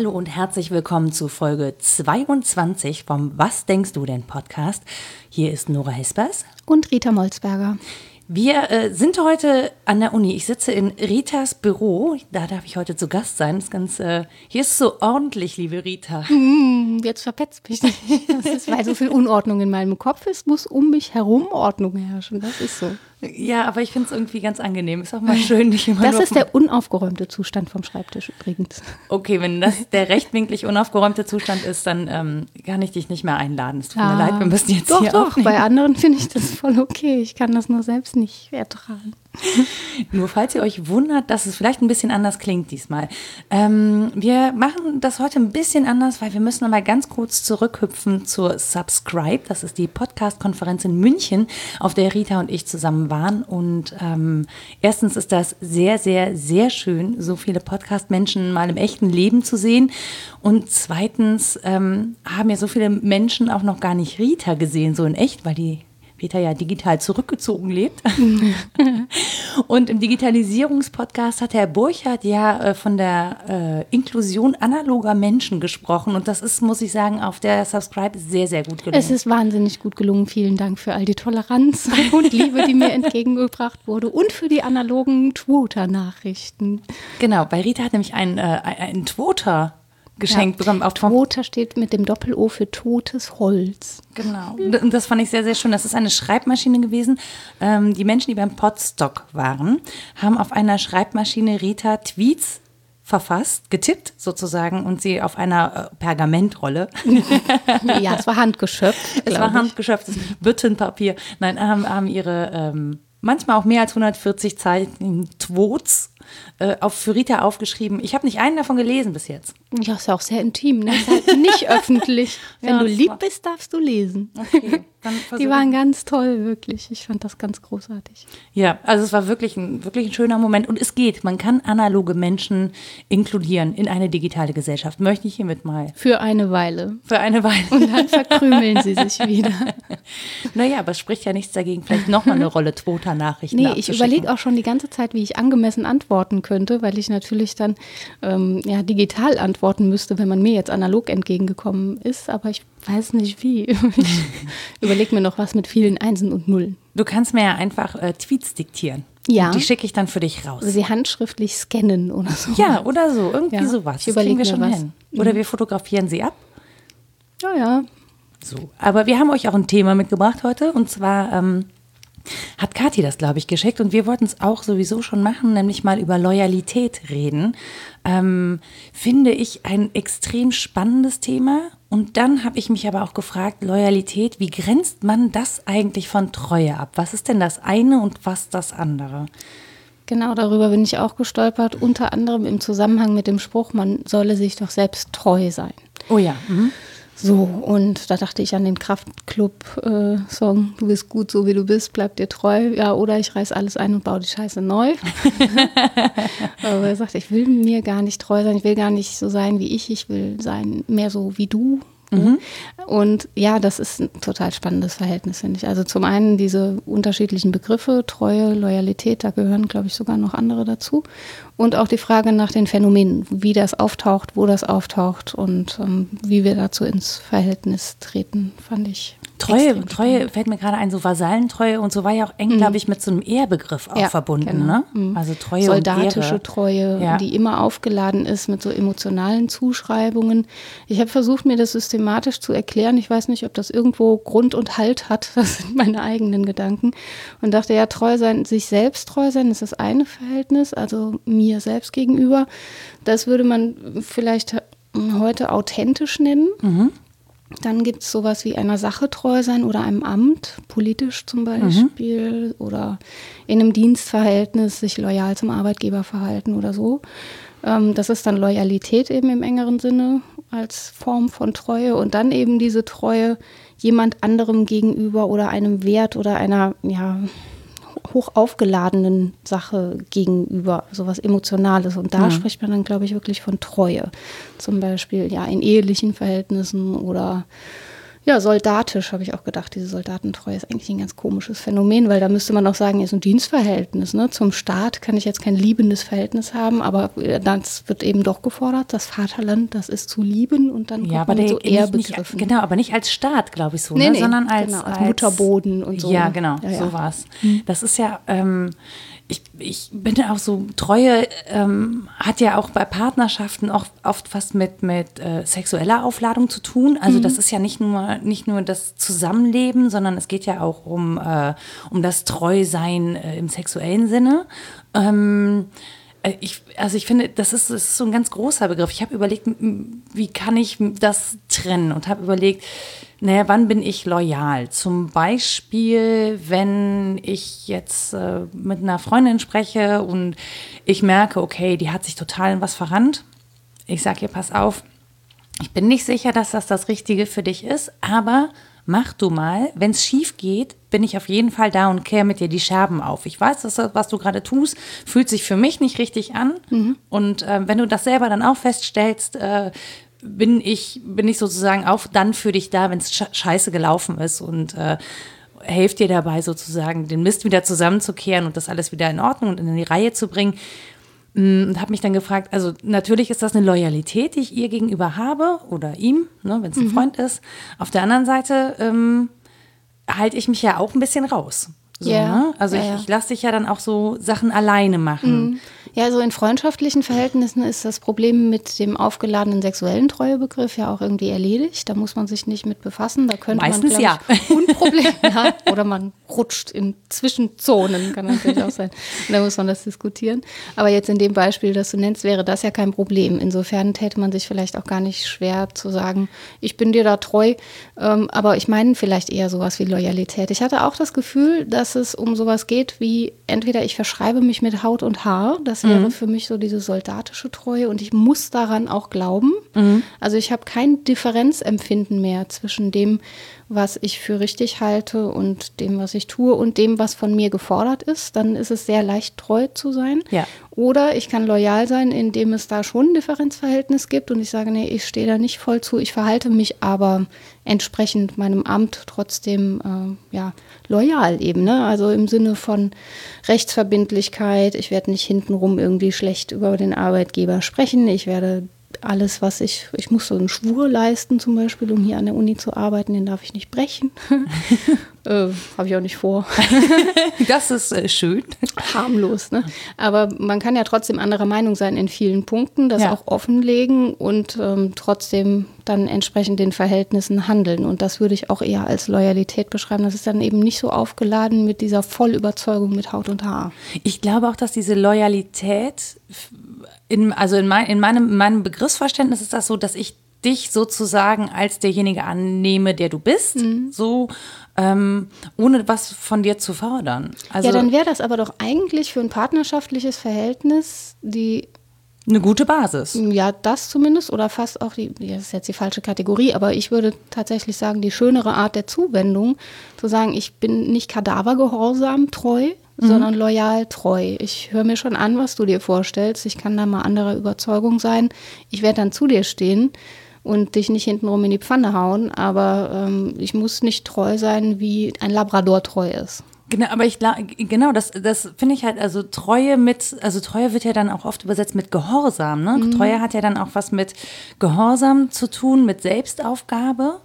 Hallo und herzlich willkommen zu Folge 22 vom Was denkst du denn Podcast. Hier ist Nora Hespers und Rita Molzberger. Wir äh, sind heute an der Uni. Ich sitze in Ritas Büro. Da darf ich heute zu Gast sein. Das ist ganz, äh, hier ist so ordentlich, liebe Rita. Mm, jetzt verpetzt mich. Das ist, weil so viel Unordnung in meinem Kopf ist, muss um mich herum Ordnung herrschen. Das ist so. Ja, aber ich finde es irgendwie ganz angenehm. Ist auch mal schön, nicht immer Das ist der unaufgeräumte Zustand vom Schreibtisch übrigens. Okay, wenn das der rechtwinklig unaufgeräumte Zustand ist, dann ähm, kann ich dich nicht mehr einladen. Es tut mir leid, wir müssen jetzt doch, hier doch, aufnehmen. Bei anderen finde ich das voll okay. Ich kann das nur selbst nicht ertragen. Nur falls ihr euch wundert, dass es vielleicht ein bisschen anders klingt diesmal. Ähm, wir machen das heute ein bisschen anders, weil wir müssen einmal ganz kurz zurückhüpfen zur Subscribe. Das ist die Podcast-Konferenz in München, auf der Rita und ich zusammen waren. Und ähm, erstens ist das sehr, sehr, sehr schön, so viele Podcast-Menschen mal im echten Leben zu sehen. Und zweitens ähm, haben ja so viele Menschen auch noch gar nicht Rita gesehen, so in echt, weil die Peter ja digital zurückgezogen lebt. Und im Digitalisierungspodcast hat Herr Burchardt ja äh, von der äh, Inklusion analoger Menschen gesprochen. Und das ist, muss ich sagen, auf der Subscribe sehr, sehr gut gelungen. Es ist wahnsinnig gut gelungen. Vielen Dank für all die Toleranz und Liebe, die mir entgegengebracht wurde und für die analogen Twitter-Nachrichten. Genau, bei Rita hat nämlich ein, äh, ein Twitter geschenkt ja. bekommen. Auf Toter steht mit dem Doppel-O für totes Holz. Genau. Und das fand ich sehr, sehr schön. Das ist eine Schreibmaschine gewesen. Ähm, die Menschen, die beim Podstock waren, haben auf einer Schreibmaschine Rita Tweets verfasst, getippt sozusagen und sie auf einer äh, Pergamentrolle. ja, es war handgeschöpft. Es war handgeschöpftes Büttenpapier. Nein, haben, haben ihre ähm, manchmal auch mehr als 140 Zeichen Twots äh, auf für Rita aufgeschrieben. Ich habe nicht einen davon gelesen bis jetzt. Ja, ist ja auch sehr intim, ne? Ist halt nicht öffentlich. Wenn ja, du lieb bist, darfst du lesen. Okay, die waren ganz toll, wirklich. Ich fand das ganz großartig. Ja, also es war wirklich ein, wirklich ein schöner Moment. Und es geht. Man kann analoge Menschen inkludieren in eine digitale Gesellschaft. Möchte ich hiermit mal. Für eine Weile. Für eine Weile. Und dann verkrümeln sie sich wieder. Naja, aber es spricht ja nichts dagegen, vielleicht nochmal eine Rolle Twitter-Nachrichten Nee, ich überlege auch schon die ganze Zeit, wie ich angemessen antworten könnte, weil ich natürlich dann ähm, ja, digital antworten müsste, wenn man mir jetzt analog entgegengekommen ist. Aber ich weiß nicht wie. Ich überlege mir noch was mit vielen Einsen und Nullen. Du kannst mir ja einfach äh, Tweets diktieren. Ja. Die schicke ich dann für dich raus. Oder sie handschriftlich scannen oder so. Ja, oder so. Irgendwie ja, sowas. Das kriegen wir schon was. hin. Oder mhm. wir fotografieren sie ab. Ja, ja. So. Aber wir haben euch auch ein Thema mitgebracht heute. Und zwar ähm, hat Kathi das, glaube ich, geschickt. Und wir wollten es auch sowieso schon machen, nämlich mal über Loyalität reden. Ähm, finde ich ein extrem spannendes Thema. Und dann habe ich mich aber auch gefragt, Loyalität, wie grenzt man das eigentlich von Treue ab? Was ist denn das eine und was das andere? Genau, darüber bin ich auch gestolpert, unter anderem im Zusammenhang mit dem Spruch, man solle sich doch selbst treu sein. Oh ja. Mhm. So, und da dachte ich an den Kraftclub-Song, äh, du bist gut so wie du bist, bleib dir treu. Ja, oder ich reiß alles ein und baue die Scheiße neu. Aber er sagt, ich will mir gar nicht treu sein, ich will gar nicht so sein wie ich, ich will sein mehr so wie du. Mhm. Und ja, das ist ein total spannendes Verhältnis, finde ich. Also zum einen diese unterschiedlichen Begriffe, Treue, Loyalität, da gehören, glaube ich, sogar noch andere dazu. Und auch die Frage nach den Phänomenen, wie das auftaucht, wo das auftaucht und ähm, wie wir dazu ins Verhältnis treten, fand ich Treue, Treue fällt mir gerade ein, so Vasallentreue und so war ja auch eng, mhm. glaube ich, mit so einem Ehrbegriff auch ja, verbunden. Genau. Ne? Mhm. Also Treue Soldatische und Treue, ja. die immer aufgeladen ist mit so emotionalen Zuschreibungen. Ich habe versucht, mir das systematisch zu erklären. Ich weiß nicht, ob das irgendwo Grund und Halt hat. Das sind meine eigenen Gedanken. Und dachte, ja, treu sein, sich selbst treu sein, ist das eine Verhältnis, also mir selbst gegenüber. Das würde man vielleicht heute authentisch nennen. Mhm. Dann gibt es sowas wie einer Sache treu sein oder einem Amt, politisch zum Beispiel, mhm. oder in einem Dienstverhältnis sich loyal zum Arbeitgeber verhalten oder so. Ähm, das ist dann Loyalität eben im engeren Sinne als Form von Treue und dann eben diese Treue jemand anderem gegenüber oder einem Wert oder einer, ja, hoch aufgeladenen Sache gegenüber, sowas Emotionales. Und da ja. spricht man dann, glaube ich, wirklich von Treue. Zum Beispiel ja in ehelichen Verhältnissen oder Ja, soldatisch habe ich auch gedacht. Diese Soldatentreue ist eigentlich ein ganz komisches Phänomen, weil da müsste man auch sagen, ist ein Dienstverhältnis. Ne? Zum Staat kann ich jetzt kein liebendes Verhältnis haben, aber äh, das wird eben doch gefordert. Das Vaterland, das ist zu lieben und dann ja, aber der, so eher begriffen. genau, aber nicht als Staat, glaube ich so, nee, ne? nee, sondern als, genau, als, als, Mutterboden und so. Ja, genau, ja, ja. so war es. Hm. Das ist ja. Ähm, ich, ich bin auch so, Treue ähm, hat ja auch bei Partnerschaften auch oft was mit, mit äh, sexueller Aufladung zu tun. Also mhm. das ist ja nicht nur, nicht nur das Zusammenleben, sondern es geht ja auch um, äh, um das Treusein äh, im sexuellen Sinne. Ähm, äh, ich, also ich finde, das ist, das ist so ein ganz großer Begriff. Ich habe überlegt, wie kann ich das trennen und habe überlegt, naja, wann bin ich loyal? Zum Beispiel, wenn ich jetzt äh, mit einer Freundin spreche und ich merke, okay, die hat sich total in was verrannt. Ich sage ihr, pass auf, ich bin nicht sicher, dass das das Richtige für dich ist, aber mach du mal. Wenn es schief geht, bin ich auf jeden Fall da und kehre mit dir die Scherben auf. Ich weiß, dass das, was du gerade tust, fühlt sich für mich nicht richtig an. Mhm. Und äh, wenn du das selber dann auch feststellst, äh, bin ich, bin ich sozusagen auch dann für dich da, wenn es scheiße gelaufen ist und äh, helfe dir dabei sozusagen, den Mist wieder zusammenzukehren und das alles wieder in Ordnung und in die Reihe zu bringen. Mm, und habe mich dann gefragt, also natürlich ist das eine Loyalität, die ich ihr gegenüber habe oder ihm, ne, wenn es ein mhm. Freund ist. Auf der anderen Seite ähm, halte ich mich ja auch ein bisschen raus. So, yeah. ne? Also ja, ich, ich lasse dich ja dann auch so Sachen alleine machen. Mhm. Ja, so in freundschaftlichen Verhältnissen ist das Problem mit dem aufgeladenen sexuellen Treuebegriff ja auch irgendwie erledigt. Da muss man sich nicht mit befassen. Da könnte Meistens man, ja. Ich, Unproblem ja. Oder man rutscht in Zwischenzonen, kann natürlich auch sein. Und da muss man das diskutieren. Aber jetzt in dem Beispiel, das du nennst, wäre das ja kein Problem. Insofern täte man sich vielleicht auch gar nicht schwer zu sagen, ich bin dir da treu. Ähm, aber ich meine vielleicht eher sowas wie Loyalität. Ich hatte auch das Gefühl, dass es um sowas geht wie entweder ich verschreibe mich mit Haut und Haar, das das wäre mhm. für mich so diese soldatische Treue und ich muss daran auch glauben. Mhm. Also ich habe kein Differenzempfinden mehr zwischen dem, was ich für richtig halte und dem, was ich tue und dem, was von mir gefordert ist. Dann ist es sehr leicht treu zu sein. Ja. Oder ich kann loyal sein, indem es da schon ein Differenzverhältnis gibt und ich sage, nee, ich stehe da nicht voll zu, ich verhalte mich aber entsprechend meinem Amt trotzdem äh, ja, loyal eben. Ne? Also im Sinne von Rechtsverbindlichkeit, ich werde nicht hintenrum irgendwie schlecht über den Arbeitgeber sprechen, ich werde alles, was ich, ich muss so einen Schwur leisten zum Beispiel, um hier an der Uni zu arbeiten, den darf ich nicht brechen. äh, Habe ich auch nicht vor. das ist äh, schön. Harmlos, ne? Aber man kann ja trotzdem anderer Meinung sein in vielen Punkten, das ja. auch offenlegen und ähm, trotzdem dann entsprechend den Verhältnissen handeln. Und das würde ich auch eher als Loyalität beschreiben. Das ist dann eben nicht so aufgeladen mit dieser Vollüberzeugung mit Haut und Haar. Ich glaube auch, dass diese Loyalität in, also in, mein, in, meinem, in meinem Begriffsverständnis ist das so, dass ich dich sozusagen als derjenige annehme, der du bist, mhm. so ähm, ohne was von dir zu fordern. Also, ja, dann wäre das aber doch eigentlich für ein partnerschaftliches Verhältnis die eine gute Basis. Ja, das zumindest oder fast auch die, das ist jetzt die falsche Kategorie, aber ich würde tatsächlich sagen, die schönere Art der Zuwendung, zu sagen, ich bin nicht kadavergehorsam treu, mhm. sondern loyal treu. Ich höre mir schon an, was du dir vorstellst. Ich kann da mal anderer Überzeugung sein. Ich werde dann zu dir stehen und dich nicht hintenrum in die Pfanne hauen, aber ähm, ich muss nicht treu sein, wie ein Labrador treu ist. Genau, aber ich genau, das, das finde ich halt, also Treue mit, also Treue wird ja dann auch oft übersetzt mit Gehorsam, ne? Mhm. Treue hat ja dann auch was mit Gehorsam zu tun, mit Selbstaufgabe.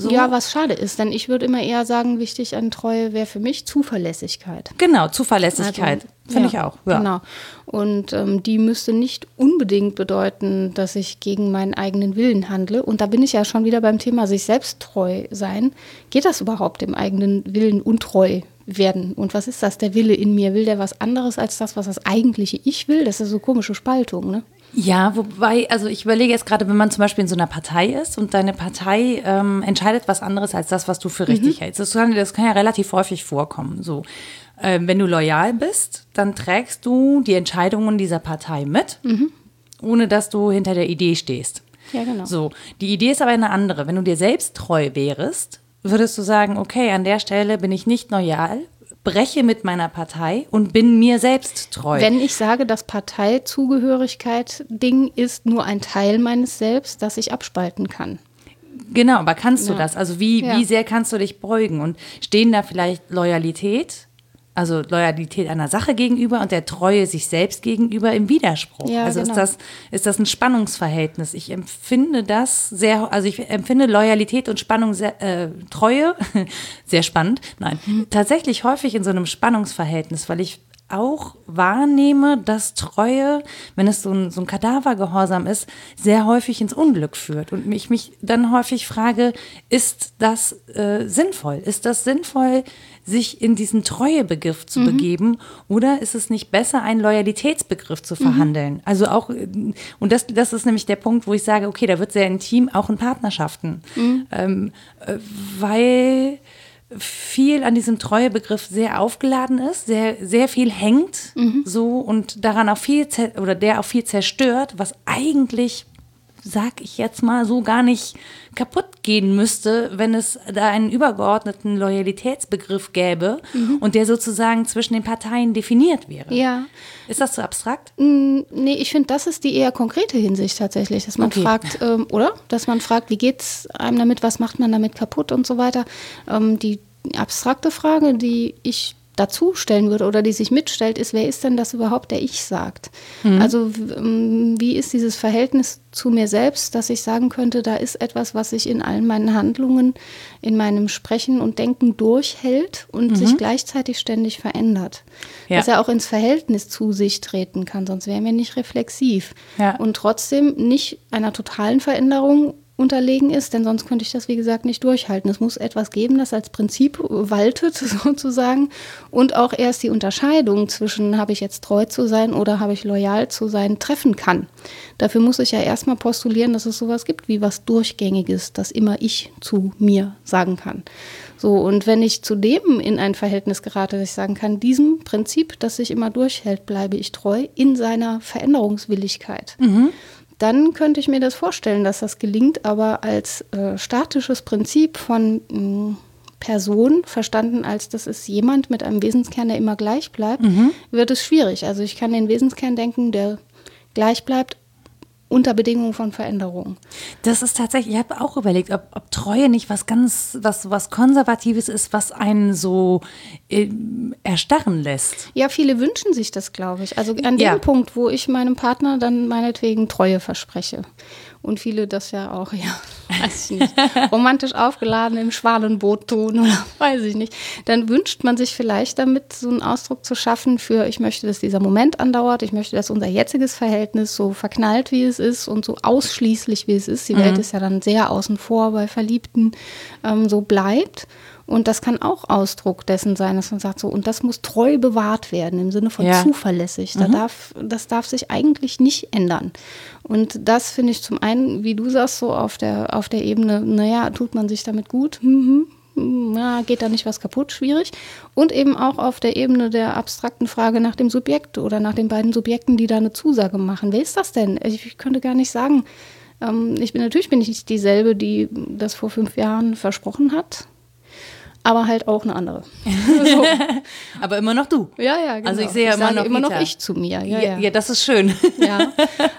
So. Ja, was schade ist, denn ich würde immer eher sagen, wichtig an Treue wäre für mich Zuverlässigkeit. Genau, Zuverlässigkeit. Also, Finde ja, ich auch. Ja. Genau. Und ähm, die müsste nicht unbedingt bedeuten, dass ich gegen meinen eigenen Willen handle. Und da bin ich ja schon wieder beim Thema sich selbst treu sein. Geht das überhaupt dem eigenen Willen untreu werden? Und was ist das, der Wille in mir? Will der was anderes als das, was das eigentliche Ich will? Das ist so komische Spaltung, ne? Ja, wobei, also ich überlege jetzt gerade, wenn man zum Beispiel in so einer Partei ist und deine Partei ähm, entscheidet was anderes als das, was du für richtig mhm. hältst. Das kann, das kann ja relativ häufig vorkommen. So, äh, wenn du loyal bist, dann trägst du die Entscheidungen dieser Partei mit, mhm. ohne dass du hinter der Idee stehst. Ja, genau. So, die Idee ist aber eine andere. Wenn du dir selbst treu wärst, würdest du sagen, okay, an der Stelle bin ich nicht loyal, breche mit meiner Partei und bin mir selbst treu. Wenn ich sage, dass Parteizugehörigkeit Ding ist nur ein Teil meines Selbst, das ich abspalten kann. Genau, aber kannst du ja. das? Also wie, ja. wie sehr kannst du dich beugen? Und stehen da vielleicht Loyalität also Loyalität einer Sache gegenüber und der Treue sich selbst gegenüber im Widerspruch. Ja, also genau. ist das ist das ein Spannungsverhältnis. Ich empfinde das sehr, also ich empfinde Loyalität und Spannung sehr, äh, Treue sehr spannend. Nein, mhm. tatsächlich häufig in so einem Spannungsverhältnis, weil ich auch wahrnehme, dass Treue, wenn es so ein, so ein Kadavergehorsam ist, sehr häufig ins Unglück führt. Und ich mich dann häufig frage, ist das äh, sinnvoll? Ist das sinnvoll, sich in diesen Treuebegriff zu mhm. begeben? Oder ist es nicht besser, einen Loyalitätsbegriff zu verhandeln? Mhm. Also auch, und das, das ist nämlich der Punkt, wo ich sage, okay, da wird sehr intim, auch in Partnerschaften. Mhm. Ähm, äh, weil viel an diesem Treuebegriff sehr aufgeladen ist, sehr, sehr viel hängt mhm. so und daran auch viel oder der auch viel zerstört, was eigentlich, sag ich jetzt mal, so gar nicht kaputt gehen müsste, wenn es da einen übergeordneten Loyalitätsbegriff gäbe mhm. und der sozusagen zwischen den Parteien definiert wäre. Ja. Ist das zu abstrakt? Mm, nee, ich finde, das ist die eher konkrete Hinsicht tatsächlich, dass man okay. fragt, ähm, oder? Dass man fragt, wie geht es einem damit, was macht man damit kaputt und so weiter. Ähm, die abstrakte Frage, die ich dazu stellen würde oder die sich mitstellt, ist, wer ist denn das überhaupt, der ich sagt? Mhm. Also ähm, wie ist dieses Verhältnis zu mir selbst, dass ich sagen könnte, da ist etwas, was sich in allen meinen Handlungen, in meinem Sprechen und Denken durchhält und mhm. sich gleichzeitig ständig verändert. Ja. Dass er auch ins Verhältnis zu sich treten kann, sonst wären wir nicht reflexiv. Ja. Und trotzdem nicht einer totalen Veränderung unterlegen ist, denn sonst könnte ich das, wie gesagt, nicht durchhalten. Es muss etwas geben, das als Prinzip waltet, sozusagen, und auch erst die Unterscheidung zwischen, habe ich jetzt treu zu sein oder habe ich loyal zu sein, treffen kann. Dafür muss ich ja erstmal postulieren, dass es sowas gibt wie was Durchgängiges, das immer ich zu mir sagen kann. So, und wenn ich zudem in ein Verhältnis gerate, dass ich sagen kann, diesem Prinzip, das sich immer durchhält, bleibe ich treu in seiner Veränderungswilligkeit. Mhm dann könnte ich mir das vorstellen, dass das gelingt, aber als äh, statisches Prinzip von mh, mm, Person, verstanden als das ist jemand mit einem Wesenskern, der immer gleich bleibt, mhm. wird es schwierig. Also ich kann den Wesenskern denken, der gleich bleibt, unter Bedingungen von Veränderungen. Das ist tatsächlich, ich habe auch überlegt, ob, ob, Treue nicht was ganz, was, was Konservatives ist, was einen so äh, erstarren lässt. Ja, viele wünschen sich das, glaube ich. Also an dem ja. Punkt, wo ich meinem Partner dann meinetwegen Treue verspreche und viele das ja auch, ja, weiß ich nicht, romantisch aufgeladen im Schwalenboot tun oder weiß ich nicht, dann wünscht man sich vielleicht damit so einen Ausdruck zu schaffen für, ich möchte, dass dieser Moment andauert, ich möchte, dass unser jetziges Verhältnis so verknallt, wie es ist und so ausschließlich, wie es ist. Die mhm. Welt ist ja dann sehr außen vor bei Verliebten, ähm, so bleibt. Und das kann auch Ausdruck dessen sein, dass man sagt, so, und das muss treu bewahrt werden, im Sinne von ja. zuverlässig. Da mhm. darf, das darf sich eigentlich nicht ändern. Und das finde ich zum einen, wie du sagst, so auf der, auf der Ebene, naja, tut man sich damit gut? Mhm. Na, geht da nicht was kaputt? Schwierig. Und eben auch auf der Ebene der abstrakten Frage nach dem Subjekt oder nach den beiden Subjekten, die da eine Zusage machen. Wer ist das denn? Ich könnte gar nicht sagen. Ähm, ich bin natürlich bin ich dieselbe, die das vor fünf Jahren versprochen hat aber halt auch eine andere. So. aber immer noch du. Ja, ja, genau. Also ich sehe ja immer noch immer noch ich zu mir. Ja, ja, ja. das ist schön. Ja,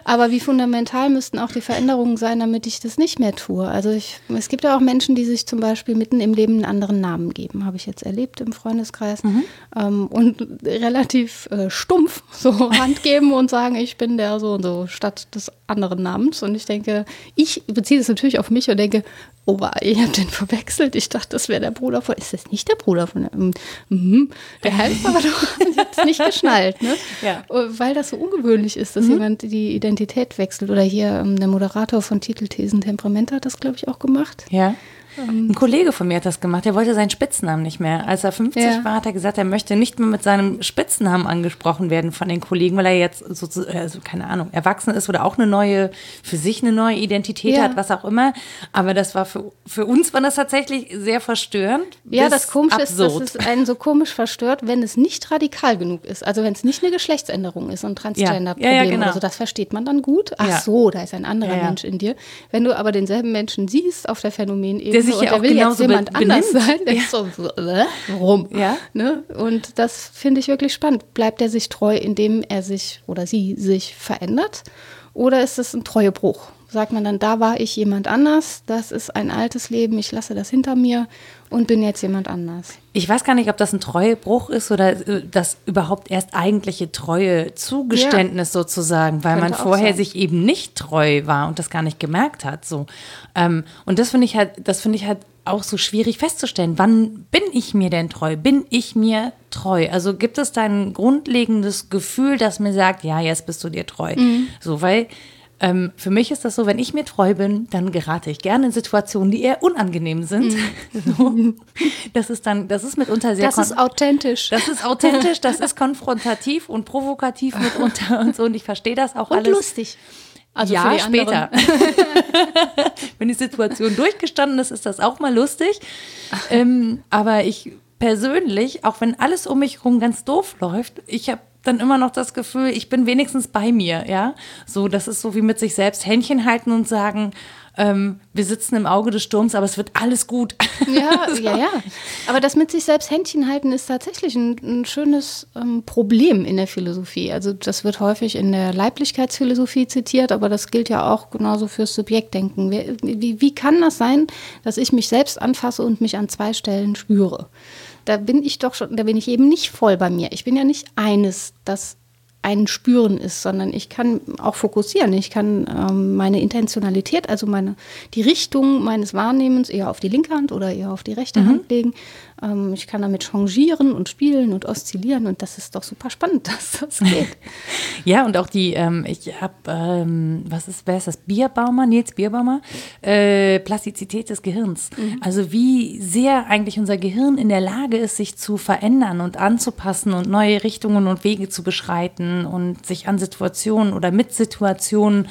aber wie fundamental müssten auch die Veränderungen sein, damit ich das nicht mehr tue? Also ich, es gibt ja auch Menschen, die sich zum Beispiel mitten im Leben einen anderen Namen geben, habe ich jetzt erlebt im Freundeskreis mhm. ähm, und relativ äh, stumpf so Hand geben und sagen, ich bin der so und so statt des anderen Namens. Und ich denke, ich beziehe das natürlich auf mich und denke, oh, ihr habt den verwechselt. Ich dachte, das wäre der Bruder von. Ist das nicht der Bruder von? Ähm, mhm. Der heißt aber doch. Ich habe es nicht geschnallt, ne? Ja. Weil das so ungewöhnlich ist, dass mhm. jemand die Identität wechselt. Oder hier ähm, der Moderator von Titelthesen Temperament hat das, glaube ich, auch gemacht. Ja. Ein Kollege von mir hat das gemacht, der wollte seinen Spitznamen nicht mehr. Als er 50 ja. war, hat er gesagt, er möchte nicht mehr mit seinem Spitznamen angesprochen werden von den Kollegen, weil er jetzt so, also keine Ahnung, erwachsen ist oder auch eine neue, für sich eine neue Identität ja. hat, was auch immer. Aber das war für, für uns war das tatsächlich sehr verstörend. Ja, das Komische absurd. ist, dass es einen so komisch verstört, wenn es nicht radikal genug ist. Also wenn es nicht eine Geschlechtsänderung ist und Transgender-Problem ja. genau. oder so, das versteht man dann gut. Ach so, da ist ein anderer Mensch in dir. Wenn du aber denselben Menschen siehst auf der Phänomenebene, sich ja der will jetzt jemand anders sein, der ja. ist so, äh, warum? Ja. Ne? Und das finde ich wirklich spannend. Bleibt er sich treu, indem er sich oder sie sich verändert? Oder ist es ein Treuebruch? Sagt man dann, da war ich jemand anders, das ist ein altes Leben, ich lasse das hinter mir und bin jetzt jemand anders. Ich weiß gar nicht, ob das ein Treuebruch ist oder äh, das überhaupt erst eigentliche Treue Zugeständnis ja. sozusagen, weil Könnte man vorher sich eben nicht treu war und das gar nicht gemerkt hat. So. Ähm, und das finde ich halt, das finde ich halt auch so schwierig festzustellen. Wann bin ich mir denn treu? Bin ich mir treu? Also gibt es da ein grundlegendes Gefühl, das mir sagt, ja, jetzt bist du dir treu. Mhm. So, weil ähm, für mich ist das so, wenn ich mir treu bin, dann gerate ich gerne in Situationen, die eher unangenehm sind. Mhm. so. Das ist dann, das ist mitunter sehr. Das ist authentisch. Das ist authentisch, das ist konfrontativ und provokativ mitunter und so. Und ich verstehe das auch und alles. Lustig. Also ja, später. Wenn die Situation durchgestanden ist, ist das auch mal lustig. Ähm, aber ich persönlich, auch wenn alles um mich herum ganz doof läuft, ich habe dann immer noch das Gefühl, ich bin wenigstens bei mir, ja. So, das ist so wie mit sich selbst Händchen halten und sagen, ähm, wir sitzen im Auge des Sturms, aber es wird alles gut. Ja, so. ja, ja. Aber das mit sich selbst Händchen halten ist tatsächlich ein, ein schönes ähm, Problem in der Philosophie. Also das wird häufig in der Leiblichkeitsphilosophie zitiert, aber das gilt ja auch genauso fürs Subjektdenken. Wie, wie, wie kann das sein, dass ich mich selbst anfasse und mich an zwei Stellen spüre? Da bin ich doch schon, da bin ich eben nicht voll bei mir. Ich bin ja nicht eines, das ein Spüren ist, sondern ich kann auch fokussieren. Ich kann ähm, meine Intentionalität, also meine, die Richtung meines Wahrnehmens eher auf die linke Hand oder eher auf die rechte mhm. Hand legen. Ähm, ich kann damit changieren und spielen und oszillieren und das ist doch super spannend, dass das geht. ja, und auch die, ähm, ich habe, ähm, was ist, wer ist das? Bierbaumer, Nils Bierbaumer, äh, Plastizität des Gehirns. Mhm. Also wie sehr eigentlich unser Gehirn in der Lage ist, sich zu verändern und anzupassen und neue Richtungen und Wege zu beschreiten und sich an Situationen oder mit Situationen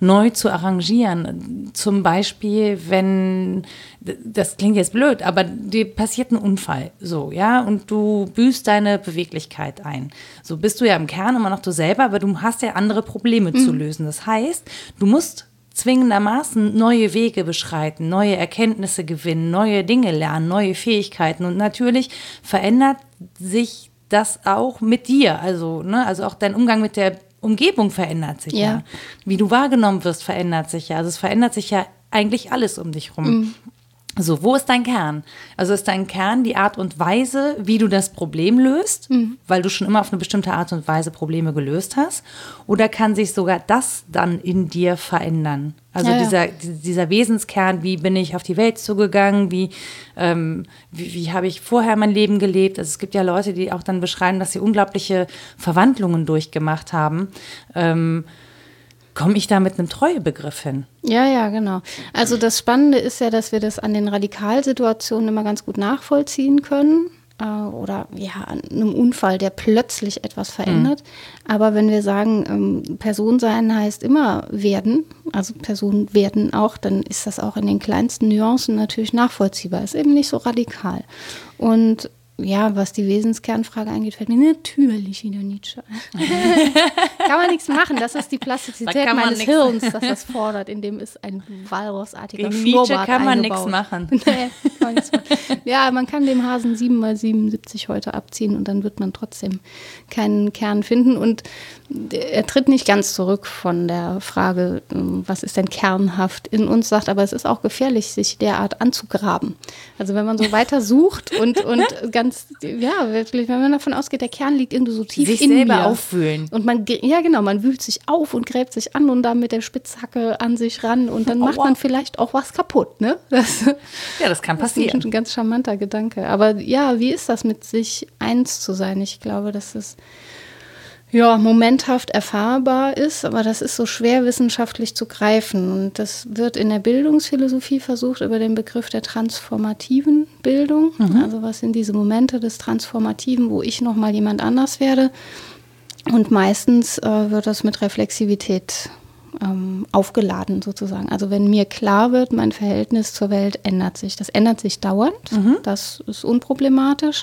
neu zu arrangieren. Zum Beispiel, wenn das klingt jetzt blöd, aber dir passiert ein Unfall, so, ja, und du büßt deine Beweglichkeit ein. So bist du ja im Kern immer noch du selber, aber du hast ja andere Probleme mhm. zu lösen. Das heißt, du musst zwingendermaßen neue Wege beschreiten, neue Erkenntnisse gewinnen, neue Dinge lernen, neue Fähigkeiten und natürlich verändert sich das auch mit dir, also, ne, also auch dein Umgang mit der Umgebung verändert sich ja. ja. Wie du wahrgenommen wirst, verändert sich ja. Also es verändert sich ja eigentlich alles um dich rum. Mhm. So, wo ist dein Kern? Also ist dein Kern die Art und Weise, wie du das Problem löst, mhm. weil du schon immer auf eine bestimmte Art und Weise Probleme gelöst hast? Oder kann sich sogar das dann in dir verändern? Also ja, dieser, ja. dieser Wesenskern, wie bin ich auf die Welt zugegangen, wie, ähm, wie, wie habe ich vorher mein Leben gelebt? Also es gibt ja Leute, die auch dann beschreiben, dass sie unglaubliche Verwandlungen durchgemacht haben. Ähm, komme ich da mit einem Treuebegriff hin? Ja, ja, genau. Also das Spannende ist ja, dass wir das an den Radikalsituationen immer ganz gut nachvollziehen können. Äh, oder ja, an einem Unfall, der plötzlich etwas verändert. Mhm. Aber wenn wir sagen, ähm, Person sein heißt immer werden, also Person werden auch, dann ist das auch in den kleinsten Nuancen natürlich nachvollziehbar. Ist eben nicht so radikal. Und ja, was die Wesenskernfrage angeht, fällt mir natürlich wieder Nietzsche kann man nichts machen. Das ist die Plastizität meines Hirns, dass das fordert. In dem ist ein walrossartiger Gegen Nietzsche kann man nichts machen. nee, kann machen. Ja, man kann dem Hasen 7 mal 77 heute abziehen und dann wird man trotzdem keinen Kern finden. Und er tritt nicht ganz zurück von der Frage, was ist denn kernhaft in uns, sagt, aber es ist auch gefährlich, sich derart anzugraben. Also wenn man so weiter sucht und, und ganz, ja, wirklich, wenn man davon ausgeht, der Kern liegt irgendwo so tief sich in selber mir. auffühlen. Und man, ja genau, man wühlt sich auf und gräbt sich an und dann mit der Spitzhacke an sich ran und dann macht man vielleicht auch was kaputt, ne? Das, ja, das kann passieren. Das ist ein ganz charmanter Gedanke. Aber ja, wie ist das mit sich eins zu sein? Ich glaube, das ist ja, momenthaft erfahrbar ist, aber das ist so schwer wissenschaftlich zu greifen. Und das wird in der Bildungsphilosophie versucht über den Begriff der transformativen Bildung. Mhm. Also was sind diese Momente des Transformativen, wo ich nochmal jemand anders werde. Und meistens äh, wird das mit Reflexivität ähm, aufgeladen sozusagen. Also wenn mir klar wird, mein Verhältnis zur Welt ändert sich. Das ändert sich dauernd. Mhm. Das ist unproblematisch.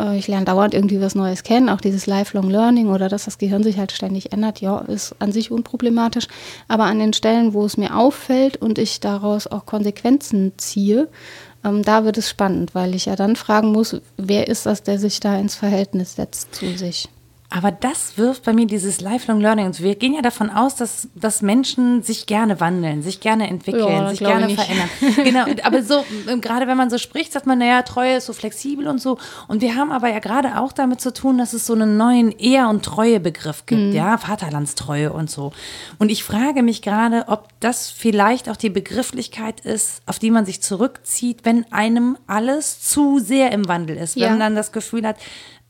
Äh, ich lerne dauernd irgendwie was Neues kennen, auch dieses Lifelong Learning oder dass das Gehirn sich halt ständig ändert, ja, ist an sich unproblematisch. Aber an den Stellen, wo es mir auffällt und ich daraus auch Konsequenzen ziehe, ähm, da wird es spannend, weil ich ja dann fragen muss, wer ist das, der sich da ins Verhältnis setzt zu sich. Aber das wirft bei mir dieses Lifelong Learning. Und wir gehen ja davon aus, dass, dass Menschen sich gerne wandeln, sich gerne entwickeln, ja, sich gerne verändern. genau. Aber so, ähm, gerade wenn man so spricht, sagt man, naja, Treue ist so flexibel und so. Und wir haben aber ja gerade auch damit zu tun, dass es so einen neuen Ehr- und Treuebegriff gibt, mhm. ja, Vaterlandstreue und so. Und ich frage mich gerade, ob das vielleicht auch die Begrifflichkeit ist, auf die man sich zurückzieht, wenn einem alles zu sehr im Wandel ist. Wenn ja. man dann das Gefühl hat,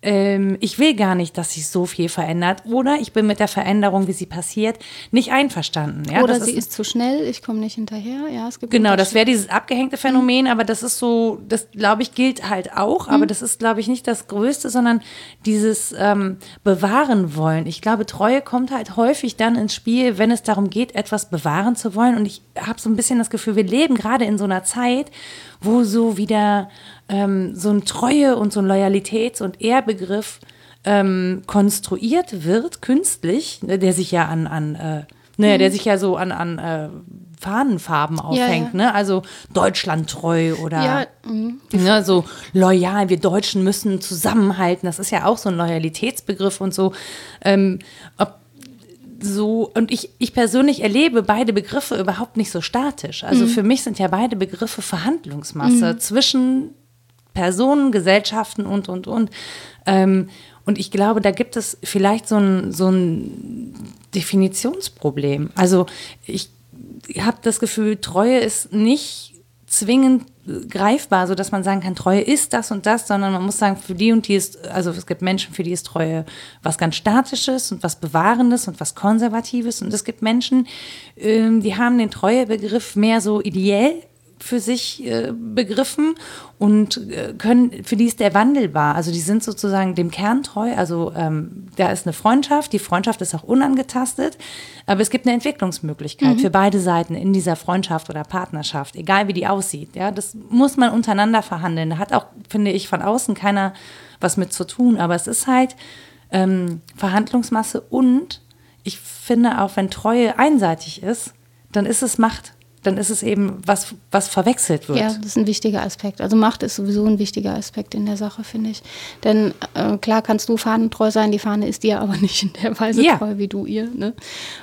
ähm, ich will gar nicht, dass sich so viel verändert oder ich bin mit der Veränderung, wie sie passiert, nicht einverstanden. Ja, oder sie ist, ist, zu schnell, ich komme nicht hinterher. Ja, es gibt genau, das wäre dieses abgehängte Phänomen, mhm. aber das ist so, das glaube ich gilt halt auch, mhm. aber das ist glaube ich nicht das Größte, sondern dieses ähm, bewahren wollen. Ich glaube, Treue kommt halt häufig dann ins Spiel, wenn es darum geht, etwas bewahren zu wollen und ich habe so ein bisschen das Gefühl, wir leben gerade in so einer Zeit, wo so wieder ähm, so ein Treue und so ein Loyalitäts- und Ehrbegriff ähm, konstruiert wird, künstlich, ne, der sich ja an, an äh, ne, mhm. der sich ja so an, an äh, Fahnenfarben aufhängt, ja, ja. ne? Also Deutschlandtreu oder ja, mhm. ne, so loyal, wir Deutschen müssen zusammenhalten. Das ist ja auch so ein Loyalitätsbegriff und so. Ähm, ob so, und ich, ich persönlich erlebe beide Begriffe überhaupt nicht so statisch. Also mhm. für mich sind ja beide Begriffe Verhandlungsmasse mhm. zwischen Personen, Gesellschaften und, und, und. Ähm, und ich glaube, da gibt es vielleicht so ein, so ein Definitionsproblem. Also ich habe das Gefühl, Treue ist nicht zwingend greifbar, so dass man sagen kann, Treue ist das und das, sondern man muss sagen, für die und die ist, also es gibt Menschen, für die ist Treue was ganz Statisches und was Bewahrendes und was Konservatives. Und es gibt Menschen, ähm, die haben den Treuebegriff mehr so ideell für sich äh, begriffen und äh, können, für die ist der wandelbar. Also die sind sozusagen dem Kern treu. Also ähm, da ist eine Freundschaft, die Freundschaft ist auch unangetastet, aber es gibt eine Entwicklungsmöglichkeit mhm. für beide Seiten in dieser Freundschaft oder Partnerschaft, egal wie die aussieht. Ja, das muss man untereinander verhandeln. Da hat auch, finde ich, von außen keiner was mit zu tun, aber es ist halt ähm, Verhandlungsmasse und ich finde auch, wenn Treue einseitig ist, dann ist es Macht dann ist es eben was, was verwechselt wird. Ja, das ist ein wichtiger Aspekt. Also Macht ist sowieso ein wichtiger Aspekt in der Sache, finde ich. Denn äh, klar kannst du fahnentreu sein, die Fahne ist dir aber nicht in der Weise ja. treu wie du ihr. Ne?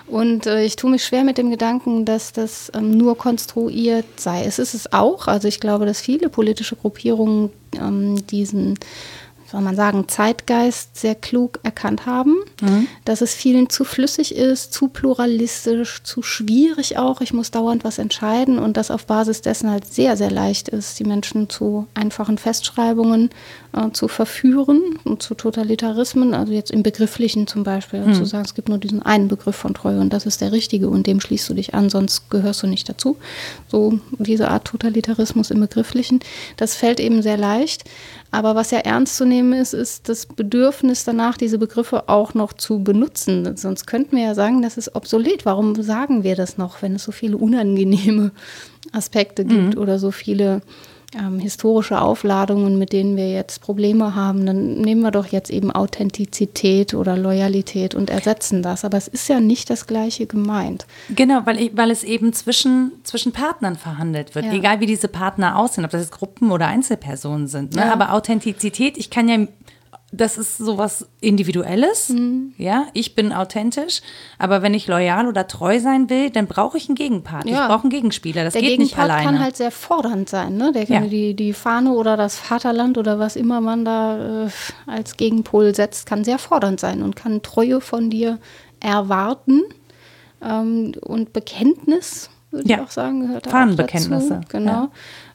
Und äh, ich tue mich schwer mit dem Gedanken, dass das ähm, nur konstruiert sei. Es ist es auch. Also ich glaube, dass viele politische Gruppierungen ähm, diesen soll man sagen, Zeitgeist sehr klug erkannt haben, mhm. dass es vielen zu flüssig ist, zu pluralistisch, zu schwierig auch. Ich muss dauernd was entscheiden und dass auf Basis dessen halt sehr, sehr leicht ist, die Menschen zu einfachen Festschreibungen äh, zu verführen und zu Totalitarismen, also jetzt im Begrifflichen zum Beispiel, mhm. zu sagen, es gibt nur diesen einen Begriff von Treue und das ist der richtige und dem schließt du dich an, sonst gehörst du nicht dazu. So diese Art Totalitarismus im Begrifflichen, das fällt eben sehr leicht. Aber was ja ernst zu nehmen ist, ist das Bedürfnis danach, diese Begriffe auch noch zu benutzen. Sonst könnten wir ja sagen, das ist obsolet. Warum sagen wir das noch, wenn es so viele unangenehme Aspekte gibt mhm. oder so viele ähm, historische Aufladungen, mit denen wir jetzt Probleme haben, dann nehmen wir doch jetzt eben Authentizität oder Loyalität und ersetzen das. Aber es ist ja nicht das Gleiche gemeint. Genau, weil, weil es eben zwischen, zwischen Partnern verhandelt wird, ja. egal wie diese Partner aussehen, ob das jetzt Gruppen oder Einzelpersonen sind. Ne? Ja. Aber Authentizität, ich kann ja das ist sowas Individuelles. Mhm. Ja, ich bin authentisch, aber wenn ich loyal oder treu sein will, dann brauche ich einen Gegenpart. Ja. Ich brauche einen Gegenspieler. Das Der geht Gegenpart nicht alleine. kann halt sehr fordernd sein. Ne? Der ja. die, die Fahne oder das Vaterland oder was immer man da äh, als Gegenpol setzt, kann sehr fordernd sein und kann Treue von dir erwarten ähm, und Bekenntnis würde ja. ich auch sagen, gehört Fahnenbekenntnisse. Dazu. Genau. Ja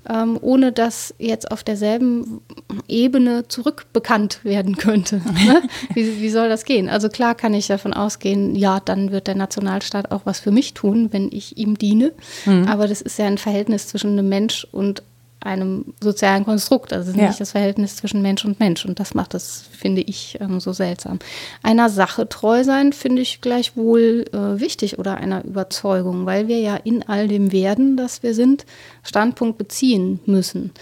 ähm, ohne dass jetzt auf derselben Ebene zurückbekannt werden könnte. Ne? wie, wie soll das gehen? Also klar kann ich davon ausgehen, ja, dann wird der Nationalstaat auch was für mich tun, wenn ich ihm diene. Mhm. Aber das ist ja ein Verhältnis zwischen einem Mensch und einem sozialen Konstrukt. Also es ist ja. nicht das Verhältnis zwischen Mensch und Mensch. Und das macht das, finde ich, ähm, so seltsam. Einer Sache treu sein, finde ich gleichwohl äh, wichtig oder einer Überzeugung, weil wir ja in all dem Werden, das wir sind, Standpunkt beziehen müssen.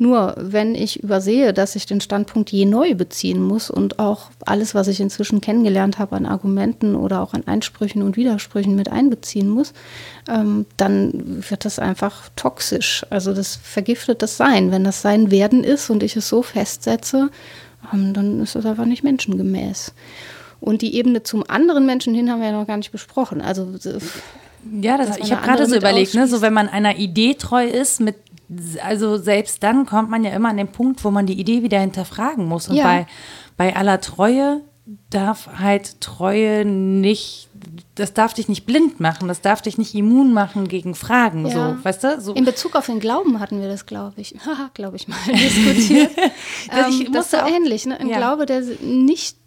Nur wenn ich übersehe, dass ich den Standpunkt je neu beziehen muss und auch alles, was ich inzwischen kennengelernt habe an Argumenten oder auch an Einsprüchen und Widersprüchen mit einbeziehen muss, ähm, dann wird das einfach toxisch. Also das vergiftet das Sein. Wenn das Sein werden ist und ich es so festsetze, ähm, dann ist das einfach nicht menschengemäß. Und die Ebene zum anderen Menschen hin haben wir ja noch gar nicht besprochen. Also ja, das, ich habe gerade so überlegt, ne, so wenn man einer Idee treu ist, mit also selbst dann kommt man ja immer an den Punkt, wo man die Idee wieder hinterfragen muss. Und ja. bei, bei aller Treue darf halt Treue nicht, das darf dich nicht blind machen, das darf dich nicht immun machen gegen Fragen, ja. so, weißt du? So. In Bezug auf den Glauben hatten wir das, glaube ich, glaube ich mal diskutiert. das, ähm, das ist so ähnlich, ne? ein ja. Glaube, der nicht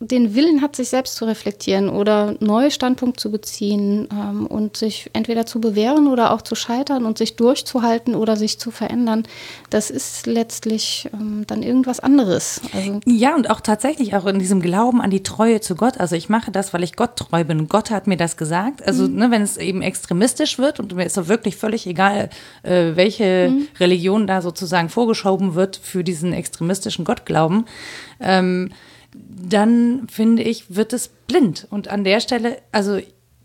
den Willen hat, sich selbst zu reflektieren oder neue Standpunkt zu beziehen ähm, und sich entweder zu bewähren oder auch zu scheitern und sich durchzuhalten oder sich zu verändern, das ist letztlich ähm, dann irgendwas anderes. Also ja, und auch tatsächlich auch in diesem Glauben an die Treue zu Gott. Also ich mache das, weil ich Gott treu bin. Gott hat mir das gesagt. Also mhm. ne, wenn es eben extremistisch wird und mir ist doch wirklich völlig egal, äh, welche mhm. Religion da sozusagen vorgeschoben wird für diesen extremistischen Gottglauben. Ähm, dann finde ich, wird es blind. Und an der Stelle, also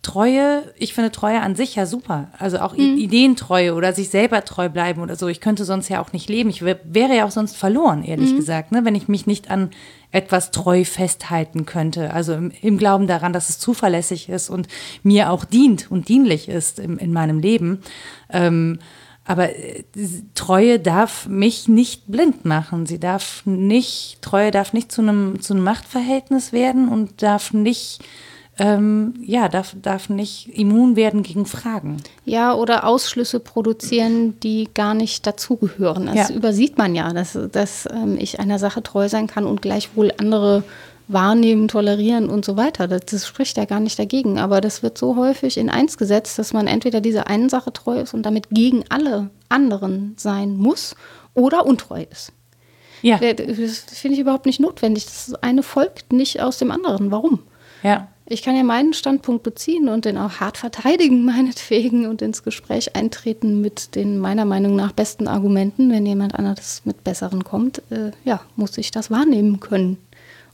Treue, ich finde Treue an sich ja super. Also auch mhm. Ideentreue oder sich selber treu bleiben oder so. Ich könnte sonst ja auch nicht leben. Ich wäre ja auch sonst verloren, ehrlich mhm. gesagt, ne? wenn ich mich nicht an etwas treu festhalten könnte. Also im, im, Glauben daran, dass es zuverlässig ist und mir auch dient und dienlich ist im, in meinem Leben. Ähm, aber äh, Treue darf mich nicht blind machen. Sie darf nicht, Treue darf nicht zu einem, zu einem Machtverhältnis werden und darf nicht, ähm, ja, darf, darf nicht immun werden gegen Fragen. Ja, oder Ausschlüsse produzieren, die gar nicht dazugehören. Das ja. übersieht man ja, dass, dass ähm, ich einer Sache treu sein kann und gleichwohl andere wahrnehmen, tolerieren und so weiter. Das, das, spricht ja gar nicht dagegen. Aber das wird so häufig in eins gesetzt, dass man entweder dieser einen Sache treu ist und damit gegen alle anderen sein muss oder untreu ist. Ja. Das finde ich überhaupt nicht notwendig. Das eine folgt nicht aus dem anderen. Warum? Ja. Ich kann ja meinen Standpunkt beziehen und den auch hart verteidigen, meinetwegen, und ins Gespräch eintreten mit den meiner Meinung nach besten Argumenten. Wenn jemand anderes mit besseren kommt, äh, ja, muss ich das wahrnehmen können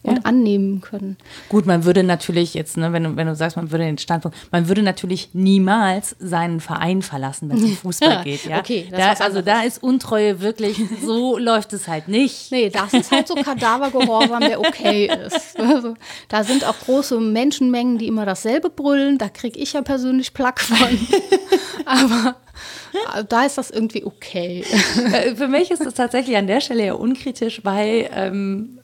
und ja. annehmen können. Gut, man würde natürlich jetzt, ne, wenn, du, wenn du sagst, man würde den Standpunkt, man würde natürlich niemals seinen Verein verlassen, wenn es um Fußball geht. Ja? Okay, da, also da ist Untreue wirklich, so läuft es halt nicht. Nee, das ist halt so Kadavergehorsam, der okay ist. Also, da sind auch große Menschenmengen, die immer dasselbe brüllen, da kriege ich ja persönlich Plack von. Aber da ist das irgendwie okay. Äh, für mich ist das tatsächlich an der Stelle ja unkritisch, weil ähm, äh,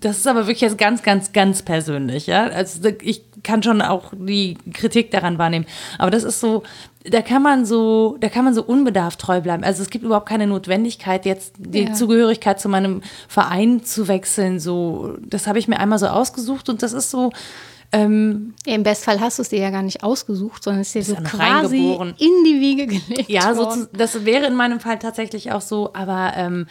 das ist aber wirklich jetzt ganz, ganz, ganz persönlich, ja. Also ich kann schon auch die Kritik daran wahrnehmen. Aber das ist so, da kann man so, da kann man so unbedarft treu bleiben. Also es gibt überhaupt keine Notwendigkeit, jetzt die ja. Zugehörigkeit zu meinem Verein zu wechseln. So, das habe ich mir einmal so ausgesucht und das ist so. Ähm, ja, Im Bestfall hast du es dir ja gar nicht ausgesucht, sondern es ist dir so quasi in die Wiege gelegt. Ja, so, das wäre in meinem Fall tatsächlich auch so, aber ähm,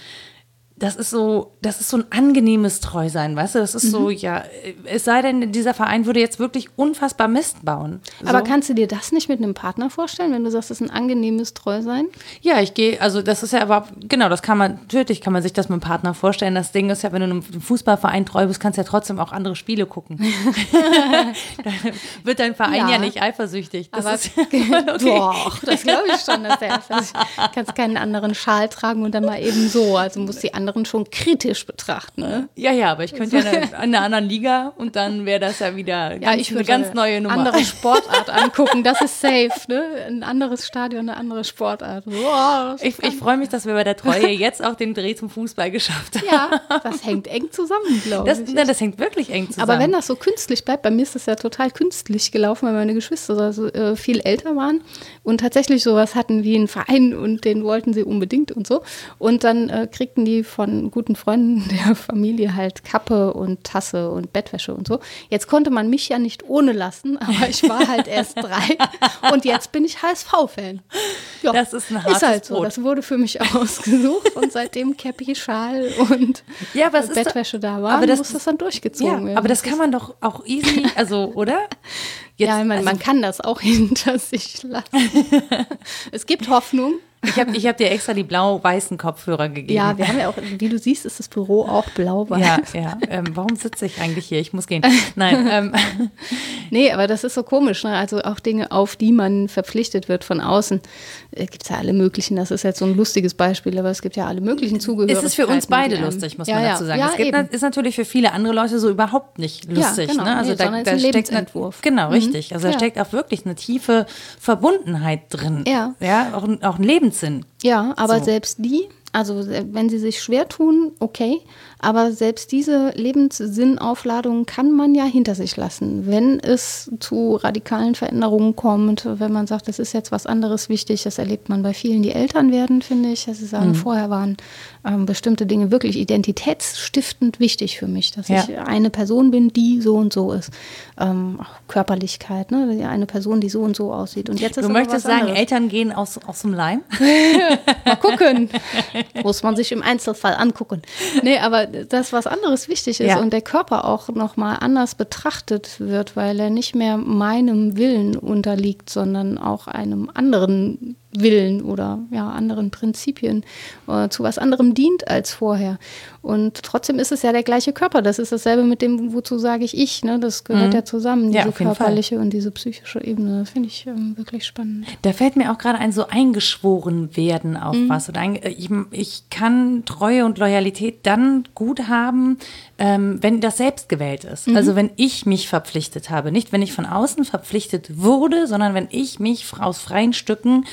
das ist so, das ist so ein angenehmes Treusein, weißt du? Das ist mhm. so, ja, es sei denn, dieser Verein würde jetzt wirklich unfassbar Mist bauen. So. Aber kannst du dir das nicht mit einem Partner vorstellen, wenn du sagst, das ist ein angenehmes Treusein? Ja, ich gehe, also das ist ja überhaupt, genau, das kann man, natürlich kann man sich das mit einem Partner vorstellen. Das Ding ist ja, wenn du einem Fußballverein treu bist, kannst du ja trotzdem auch andere Spiele gucken. da wird dein Verein ja, ja nicht eifersüchtig. Das Aber ist okay. Doch, das glaube ich schon, dass der. Du kannst keinen anderen Schal tragen und dann mal eben so, also musst die andere anderen schon kritisch betrachten. Ne? Ja, ja, aber ich könnte ja in einer anderen Liga und dann wäre das ja wieder ja, ich würde eine ganz neue Nummer. andere Sportart angucken, das ist safe, ne? Ein anderes Stadion, eine andere Sportart. Wow, ich, ich freue mich, dass wir bei der Treue jetzt auch den Dreh zum Fußball geschafft haben. Ja, das hängt eng zusammen, glaube ich. Das, das hängt wirklich eng zusammen. Aber wenn das so künstlich bleibt, bei mir ist das ja total künstlich gelaufen, weil meine Geschwister also, äh, viel älter waren und tatsächlich sowas hatten wie einen Verein und den wollten sie unbedingt und so. Und dann äh, kriegten die von guten Freunden der Familie halt Kappe und Tasse und Bettwäsche und so. Jetzt konnte man mich ja nicht ohne lassen, aber ich war halt erst drei und jetzt bin ich HSV-Fan. Ja, das ist ein hartes Ist halt so, das wurde für mich ausgesucht und seitdem Cappy, Schal und ja, Bettwäsche da war, aber das, muss das dann durchgezogen ja, werden. Aber das kann man doch auch easy, also, oder? Jetzt, ja, man, also, man kann das auch hinter sich lassen. es gibt Hoffnung. Ich habe ich hab dir extra die blau-weißen Kopfhörer gegeben. Ja, wir haben ja auch, wie du siehst, ist das Büro auch blau-weiß. Ja, ja. Ähm, warum sitze ich eigentlich hier? Ich muss gehen. Nein. Ähm. Nee, aber das ist so komisch. Ne? Also auch Dinge, auf die man verpflichtet wird von außen. Äh, gibt es ja alle möglichen. Das ist jetzt so ein lustiges Beispiel, aber es gibt ja alle möglichen Zugehörigkeiten. Es ist für uns beide lustig, muss ja, man dazu sagen. Ja, es gibt, ist natürlich für viele andere Leute so überhaupt nicht lustig. Ja, genau. ne? Also nee, da, da steckt eine, Genau, mhm. richtig. Also da steckt auch wirklich eine tiefe Verbundenheit drin. Ja. Ja, auch, auch ein Lebenssinn. Ja, aber so. selbst die, also wenn sie sich schwer tun, okay, aber selbst diese Lebenssinnaufladung kann man ja hinter sich lassen, wenn es zu radikalen Veränderungen kommt, wenn man sagt, es ist jetzt was anderes wichtig. Das erlebt man bei vielen, die Eltern werden, finde ich. Sie sagen, mhm. vorher waren ähm, bestimmte Dinge wirklich identitätsstiftend wichtig für mich, dass ja. ich eine Person bin, die so und so ist. Ähm, Körperlichkeit, ne? eine Person, die so und so aussieht. Und jetzt du möchtest sagen, anderes. Eltern gehen aus, aus dem Leim? Mal gucken. Muss man sich im Einzelfall angucken. Nee, aber dass was anderes wichtig ist ja. und der Körper auch nochmal anders betrachtet wird, weil er nicht mehr meinem Willen unterliegt, sondern auch einem anderen Willen oder ja, anderen Prinzipien äh, zu was anderem dient als vorher. Und trotzdem ist es ja der gleiche Körper. Das ist dasselbe mit dem, wozu sage ich ich. Ne? Das gehört mhm. ja zusammen, diese ja, körperliche und diese psychische Ebene. Das finde ich ähm, wirklich spannend. Da fällt mir auch gerade ein, so eingeschworen werden auf mhm. was. Oder ein, ich, ich kann Treue und Loyalität dann gut haben, ähm, wenn das selbst gewählt ist. Mhm. Also wenn ich mich verpflichtet habe. Nicht, wenn ich von außen verpflichtet wurde, sondern wenn ich mich aus freien Stücken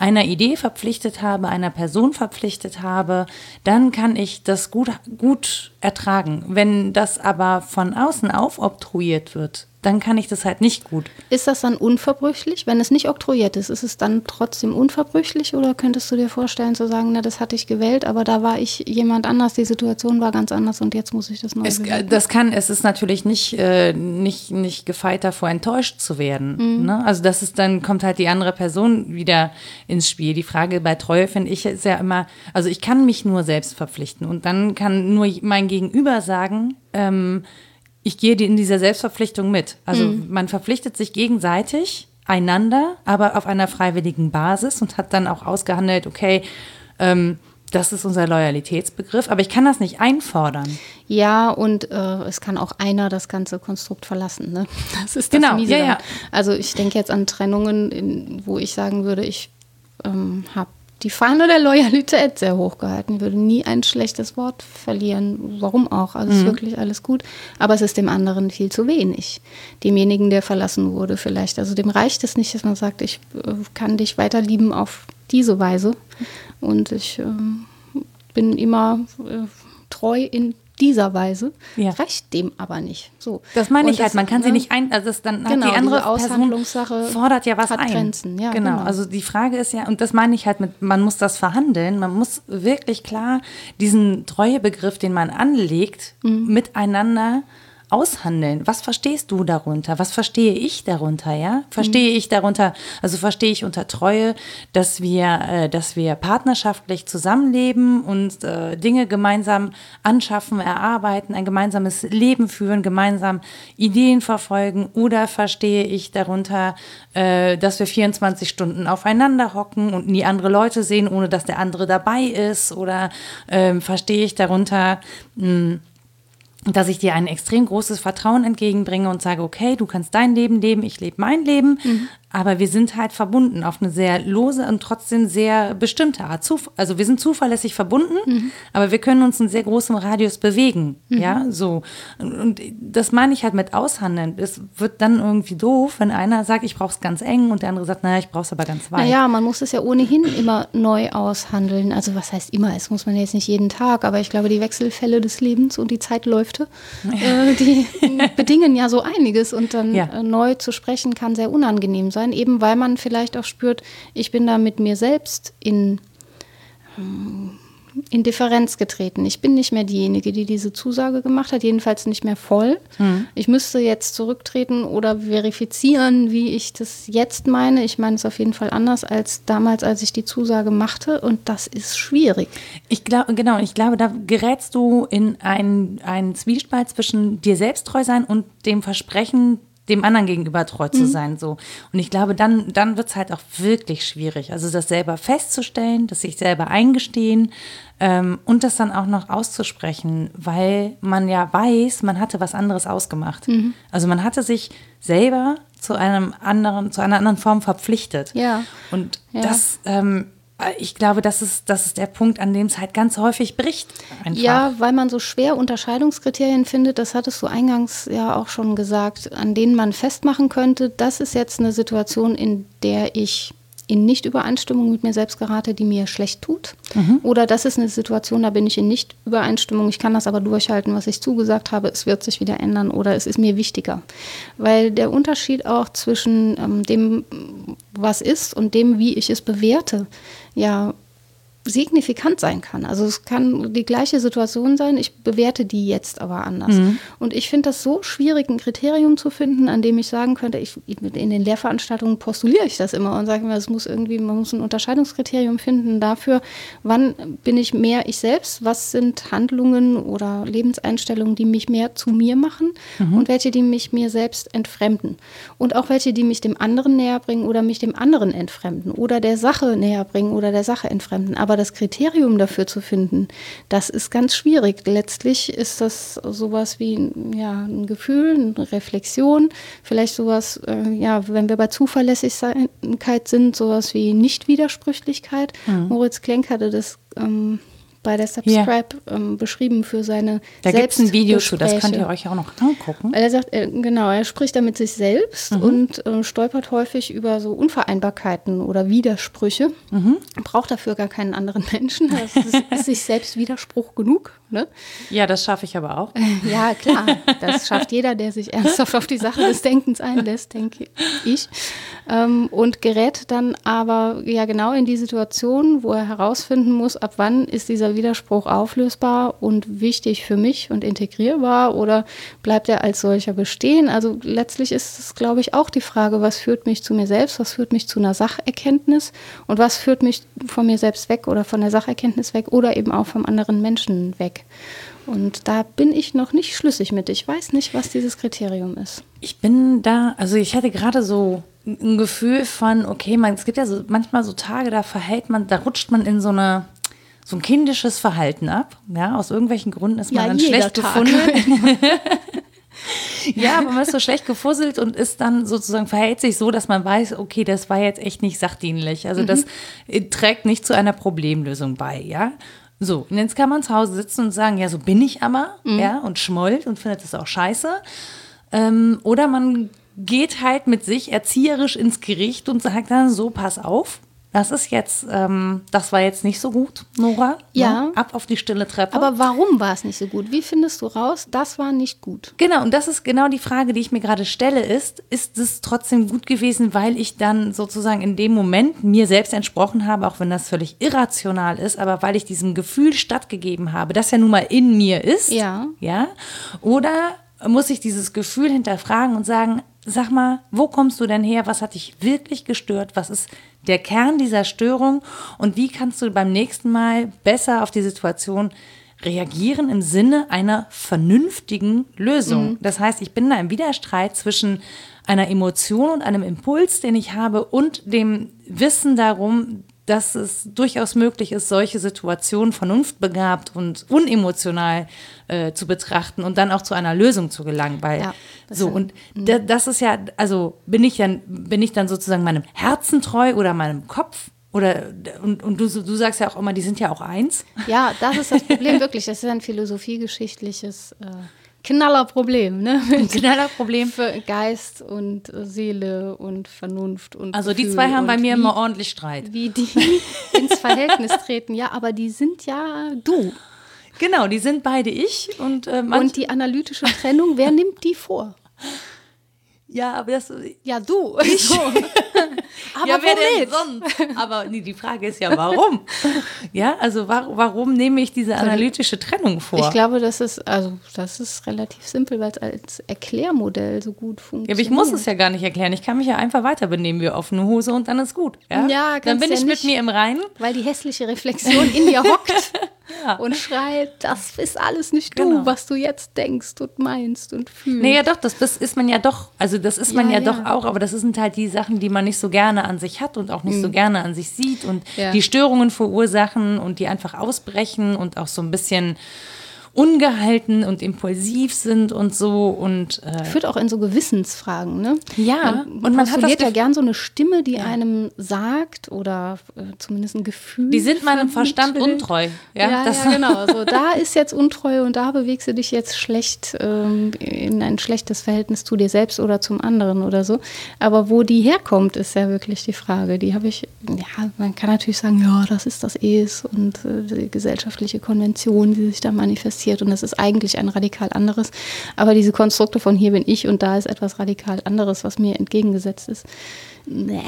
einer Idee verpflichtet habe, einer Person verpflichtet habe, dann kann ich das gut, gut ertragen. Wenn das aber von außen aufobtruiert wird, dann kann ich das halt nicht gut. Ist das dann unverbrüchlich? Wenn es nicht oktroyiert ist, ist es dann trotzdem unverbrüchlich oder könntest du dir vorstellen zu sagen, na, das hatte ich gewählt, aber da war ich jemand anders, die Situation war ganz anders und jetzt muss ich das neu es, Das kann, es ist natürlich nicht, äh, nicht, nicht gefeit davor, enttäuscht zu werden. Mhm. Ne? Also das ist dann, kommt halt die andere Person wieder ins Spiel. Die Frage bei Treue finde ich ist ja immer, also ich kann mich nur selbst verpflichten und dann kann nur mein Gegenüber sagen, ähm, ich gehe in dieser Selbstverpflichtung mit. Also mhm. man verpflichtet sich gegenseitig einander, aber auf einer freiwilligen Basis und hat dann auch ausgehandelt, okay, ähm, das ist unser Loyalitätsbegriff, aber ich kann das nicht einfordern. Ja, und äh, es kann auch einer das ganze Konstrukt verlassen. Ne? Das ist das genau, Miese. Ja, ja. Also ich denke jetzt an Trennungen, in, wo ich sagen würde, ich ähm, habe die Fahne der Loyalität sehr hoch gehalten. Ich würde nie ein schlechtes Wort verlieren. Warum auch? Also mhm. ist wirklich alles gut. Aber es ist dem anderen viel zu wenig. Demjenigen, der verlassen wurde, vielleicht. Also dem reicht es nicht, dass man sagt, ich äh, kann dich weiter lieben auf diese Weise. Und ich äh, bin immer äh, treu in dieser Weise, ja. reicht dem aber nicht. So. Das meine ich das, halt, man kann ne? sie nicht ein, also das dann genau, hat die andere Person fordert ja was ein. Grenzen. Ja, genau. genau, also die Frage ist ja, und das meine ich halt mit, man muss das verhandeln, man muss wirklich klar diesen Treuebegriff, den man anlegt, mhm. miteinander aushandeln. Was verstehst du darunter? Was verstehe ich darunter? Ja, verstehe mhm. ich darunter? Also verstehe ich unter Treue, dass wir, äh, dass wir partnerschaftlich zusammenleben und äh, Dinge gemeinsam anschaffen, erarbeiten, ein gemeinsames Leben führen, gemeinsam Ideen verfolgen? Oder verstehe ich darunter, äh, dass wir 24 Stunden aufeinander hocken und nie andere Leute sehen, ohne dass der andere dabei ist? Oder ähm, verstehe ich darunter mh, hm, dass ich dir ein extrem großes Vertrauen entgegenbringe und sage, okay, du kannst dein Leben leben, ich lebe mein Leben, mhm. Aber wir sind halt verbunden auf eine sehr lose und trotzdem sehr bestimmte Art. Also wir sind zuverlässig verbunden, mhm. aber wir können uns in sehr großem Radius bewegen. Mhm. Ja, so. Und das meine ich halt mit Aushandeln. Es wird dann irgendwie doof, wenn einer sagt, ich brauche es ganz eng und der andere sagt, naja, ich brauche es aber ganz weit. Naja, man muss es ja ohnehin immer neu aushandeln. Also was heißt immer? Es muss man jetzt nicht jeden Tag, aber ich glaube, die Wechselfälle des Lebens und die Zeitläufe, ja. äh, die bedingen ja so einiges und dann ja. äh, neu zu sprechen kann sehr unangenehm sein sein, eben weil man vielleicht auch spürt, ich bin da mit mir selbst in, hm, in Differenz getreten. Ich bin nicht mehr diejenige, die diese Zusage gemacht hat, jedenfalls nicht mehr voll. Mhm. Ich müsste jetzt zurücktreten oder verifizieren, wie ich das jetzt meine. Ich meine es auf jeden Fall anders als damals, als ich die Zusage machte und das ist schwierig. Ich glaube, genau, ich glaube, da gerätst du in einen, einen Zwiespalt zwischen dir selbst treu sein und dem Versprechen, dem anderen gegenüber treu zu mhm. sein. So. Und ich glaube, dann, dann wird es halt auch wirklich schwierig. Also das selber festzustellen, das sich selber eingestehen ähm, und das dann auch noch auszusprechen, weil man ja weiß, man hatte was anderes ausgemacht. Mhm. Also man hatte sich selber zu einem anderen, zu einer anderen Form verpflichtet. Ja. Und ja. das ähm, ich glaube, das ist, das ist der Punkt, an dem es halt ganz häufig bricht. Einfach. Ja, weil man so schwer Unterscheidungskriterien findet, das hattest du eingangs ja auch schon gesagt, an denen man festmachen könnte, das ist jetzt eine Situation, in der ich in Nicht-Übereinstimmung mit mir selbst gerate, die mir schlecht tut. Mhm. Oder das ist eine Situation, da bin ich in Nicht-Übereinstimmung, ich kann das aber durchhalten, was ich zugesagt habe, es wird sich wieder ändern oder es ist mir wichtiger. Weil der Unterschied auch zwischen ähm, dem, was ist und dem, wie ich es bewerte, ja signifikant sein kann. Also es kann die gleiche Situation sein, ich bewerte die jetzt aber anders. Mhm. Und ich finde das so schwierig, ein Kriterium zu finden, an dem ich sagen könnte, ich, in den Lehrveranstaltungen postuliere ich das immer und sage immer, es muss irgendwie, man muss ein Unterscheidungskriterium finden dafür, wann bin ich mehr ich selbst, was sind Handlungen oder Lebenseinstellungen, die mich mehr zu mir machen mhm. und welche, die mich mir selbst entfremden. Und auch welche, die mich dem anderen näher bringen oder mich dem anderen entfremden oder der Sache näher bringen oder der Sache entfremden. Aber das Kriterium dafür zu finden, das ist ganz schwierig. Letztlich ist das sowas wie ja, ein Gefühl, eine Reflexion, vielleicht sowas, äh, ja, wenn wir bei Zuverlässigkeit sind, sowas wie Nichtwidersprüchlichkeit. Mhm. Moritz Klenk hatte das ähm, bei der Subscribe ja. ähm, beschrieben für seine Da gibt es ein Video zu, das könnt ihr euch auch noch angucken. Er sagt, er, genau, er spricht da mit sich selbst mhm. und äh, stolpert häufig über so Unvereinbarkeiten oder Widersprüche. Mhm. Braucht dafür gar keinen anderen Menschen. Das ist, ist sich selbst Widerspruch genug. Ne? Ja, das schaffe ich aber auch. Ja, klar. Das schafft jeder, der sich ernsthaft auf die Sache des Denkens einlässt, denke ich. Ähm, und gerät dann aber ja genau in die Situation, wo er herausfinden muss, ab wann ist dieser Widerspruch auflösbar und wichtig für mich und integrierbar oder bleibt er als solcher bestehen? Also letztlich ist es, glaube ich, auch die Frage, was führt mich zu mir selbst, was führt mich zu einer Sacherkenntnis und was führt mich von mir selbst weg oder von der Sacherkenntnis weg oder eben auch vom anderen Menschen weg. Und da bin ich noch nicht schlüssig mit. Ich weiß nicht, was dieses Kriterium ist. Ich bin da, also ich hatte gerade so ein Gefühl von, okay, man, es gibt ja so manchmal so Tage, da verhält man, da rutscht man in so eine so ein kindisches Verhalten ab. Ja, aus irgendwelchen Gründen ist man ja, dann schlecht Tag. gefunden. ja, aber man ist so schlecht gefusselt und ist dann sozusagen, verhält sich so, dass man weiß, okay, das war jetzt echt nicht sachdienlich. Also mhm. das äh, trägt nicht zu einer Problemlösung bei, ja. So, und jetzt kann man zu Hause sitzen und sagen, ja, so bin ich aber, mhm. ja, und schmollt und findet das auch scheiße. Ähm, oder man geht halt mit sich erzieherisch ins Gericht und sagt dann so, pass auf, das ist jetzt, ähm, das war jetzt nicht so gut, Nora. Ne? Ja. Ne? Ab auf die stille Treppe. Aber warum war es nicht so gut? Wie findest du raus, das war nicht gut? Genau, und das ist genau die Frage, die ich mir gerade stelle, ist, ist es trotzdem gut gewesen, weil ich dann sozusagen in dem Moment mir selbst entsprochen habe, auch wenn das völlig irrational ist, aber weil ich diesem Gefühl stattgegeben habe, das ja nun mal in mir ist. Ja. Ja. Oder muss ich dieses Gefühl hinterfragen und sagen, sag mal, wo kommst du denn her? Was hat dich wirklich gestört? Was ist der Kern dieser Störung? Und wie kannst du beim nächsten Mal besser auf die Situation reagieren im Sinne einer vernünftigen Lösung? Mhm. Das heißt, ich bin da im Widerstreit zwischen einer Emotion und einem Impuls, den ich habe, und dem Wissen darum, dass es durchaus möglich ist, solche Situationen vernunftbegabt und unemotional äh, zu betrachten und dann auch zu einer Lösung zu gelangen. Weil ja, so, und mhm. das ist ja, also bin ich dann, bin ich dann sozusagen meinem Herzen treu oder meinem Kopf? Oder und, und du, du sagst ja auch immer, die sind ja auch eins. Ja, das ist das Problem wirklich. Das ist ein philosophiegeschichtliches äh, Knallerproblem, ne? Ein Knallerproblem für Geist und Seele und Vernunft und Also die zwei haben bei mir wie, immer ordentlich Streit. Wie die ins Verhältnis treten, ja, aber die sind ja du. Genau, die sind beide ich und äh, und die analytische Trennung, wer nimmt die vor? Ja, aber das. Ja, du. Ich. So. aber ja, wer denn sonst? Aber nee, die Frage ist ja, warum? ja, also warum, warum nehme ich diese analytische Trennung vor? Ich glaube, das ist, also das ist relativ simpel, weil es als Erklärmodell so gut funktioniert. Ja, aber ich muss es ja gar nicht erklären. Ich kann mich ja einfach weiter benehmen wie offene Hose und dann ist gut. Ja, ja Dann bin ja ich nicht, mit mir im Reinen. Weil die hässliche Reflexion in dir hockt. ja. und schreit, das ist alles nicht genau. du, was du jetzt denkst und meinst und fühlst. Nee, ja doch, das, das ist man ja doch, also das ist man ja, ja, doch auch, aber das sind halt die Sachen, die man nicht so gerne an sich hat und auch nicht mhm. so gerne an sich sieht und die Störungen verursachen und die einfach ausbrechen und auch so ein bisschen ungehalten und impulsiv sind und so und äh führt auch in so Gewissensfragen, ne? Ja, man und man hat das ja gern so eine Stimme, die ja. einem sagt oder äh, zumindest ein Gefühl. Die sind meinem Verstand untreu. Ja, ja, ja genau. So, da ist jetzt Untreue und da bewegst du dich jetzt schlecht ähm, in ein schlechtes Verhältnis zu dir selbst oder zum anderen oder so. Aber wo die herkommt, ist ja wirklich die Frage. Die habe ich, ja, man kann natürlich sagen, ja, das ist das Es und äh, die gesellschaftliche Konvention, die sich da manifestiert passiert und das ist eigentlich ein radikal anderes. Aber diese Konstrukte von hier bin ich und da ist etwas radikal anderes, was mir entgegengesetzt ist. Nee.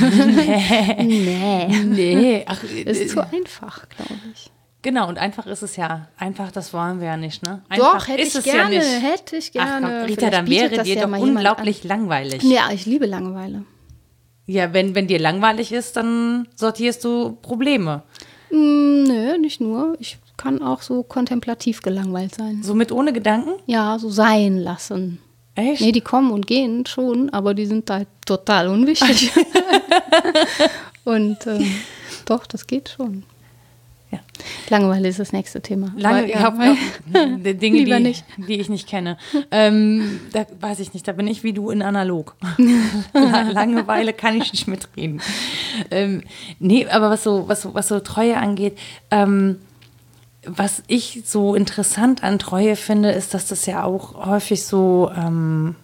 nee. nee. nee. Ach, ist äh, zu einfach, glaube ich. Genau, und einfach ist es ja. Einfach, das wollen wir ja nicht, ne? Einfach Doch, hätte ich gerne, ja hätte ich gerne. Ach, Rita, dann wäre dir doch unglaublich langweilig. Ja, ich liebe Langeweile. Ja, wenn, wenn dir langweilig ist, dann sortierst du Probleme. Mm, nö, nicht nur. Ich kann auch so kontemplativ gelangweilt sein. So mit ohne Gedanken? Ja, so sein lassen. Echt? Nee, die kommen und gehen schon, aber die sind da total unwichtig. und ähm, doch, das geht schon. Ja. Langeweile ist das nächste Thema. Lange, ja, Dinge, die, die, ich nicht kenne. Ähm, da weiß ich nicht, da bin ich wie du in analog. Langeweile kann ich nicht mitreden. Ähm, nee, aber was so, was so, was so Treue angeht, ähm, was ich so interessant an Treue finde, ist, dass das ja auch häufig so, ähm,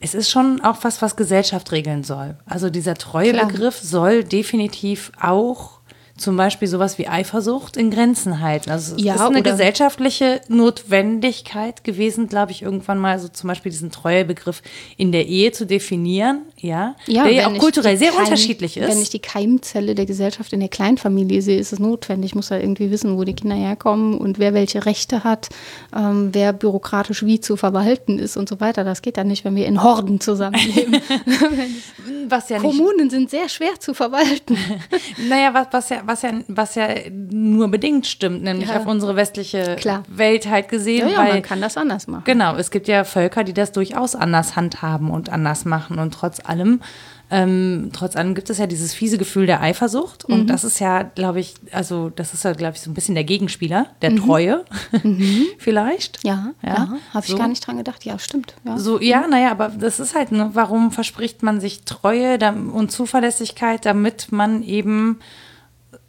es ist schon auch was, was Gesellschaft regeln soll. Also dieser Treuebegriff soll definitiv auch zum Beispiel sowas wie Eifersucht in Grenzen halten. Also es ja, ist eine gesellschaftliche Notwendigkeit gewesen, glaube ich, irgendwann mal so zum Beispiel diesen Treuebegriff in der Ehe zu definieren, ja, ja der ja auch kulturell sehr Keim, unterschiedlich ist. Wenn ich die Keimzelle der Gesellschaft in der Kleinfamilie sehe, ist es notwendig. Ich muss halt irgendwie wissen, wo die Kinder herkommen und wer welche Rechte hat, ähm, wer bürokratisch wie zu verwalten ist und so weiter. Das geht dann nicht, wenn wir in Horden zusammenleben. was ja Kommunen sind sehr schwer zu verwalten. naja, was, was ja was ja, was ja nur bedingt stimmt, nämlich ja. auf unsere westliche Klar. Welt halt gesehen. Ja, ja weil, man kann das anders machen. Genau, es gibt ja Völker, die das durchaus anders handhaben und anders machen und trotz allem ähm, trotz allem gibt es ja dieses fiese Gefühl der Eifersucht und mhm. das ist ja, glaube ich, also das ist ja, glaube ich, so ein bisschen der Gegenspieler, der mhm. Treue mhm. vielleicht. Ja, ja, ja habe ich so. gar nicht dran gedacht. Ja, stimmt. Ja. So, ja, naja, aber das ist halt, ne, warum verspricht man sich Treue und Zuverlässigkeit, damit man eben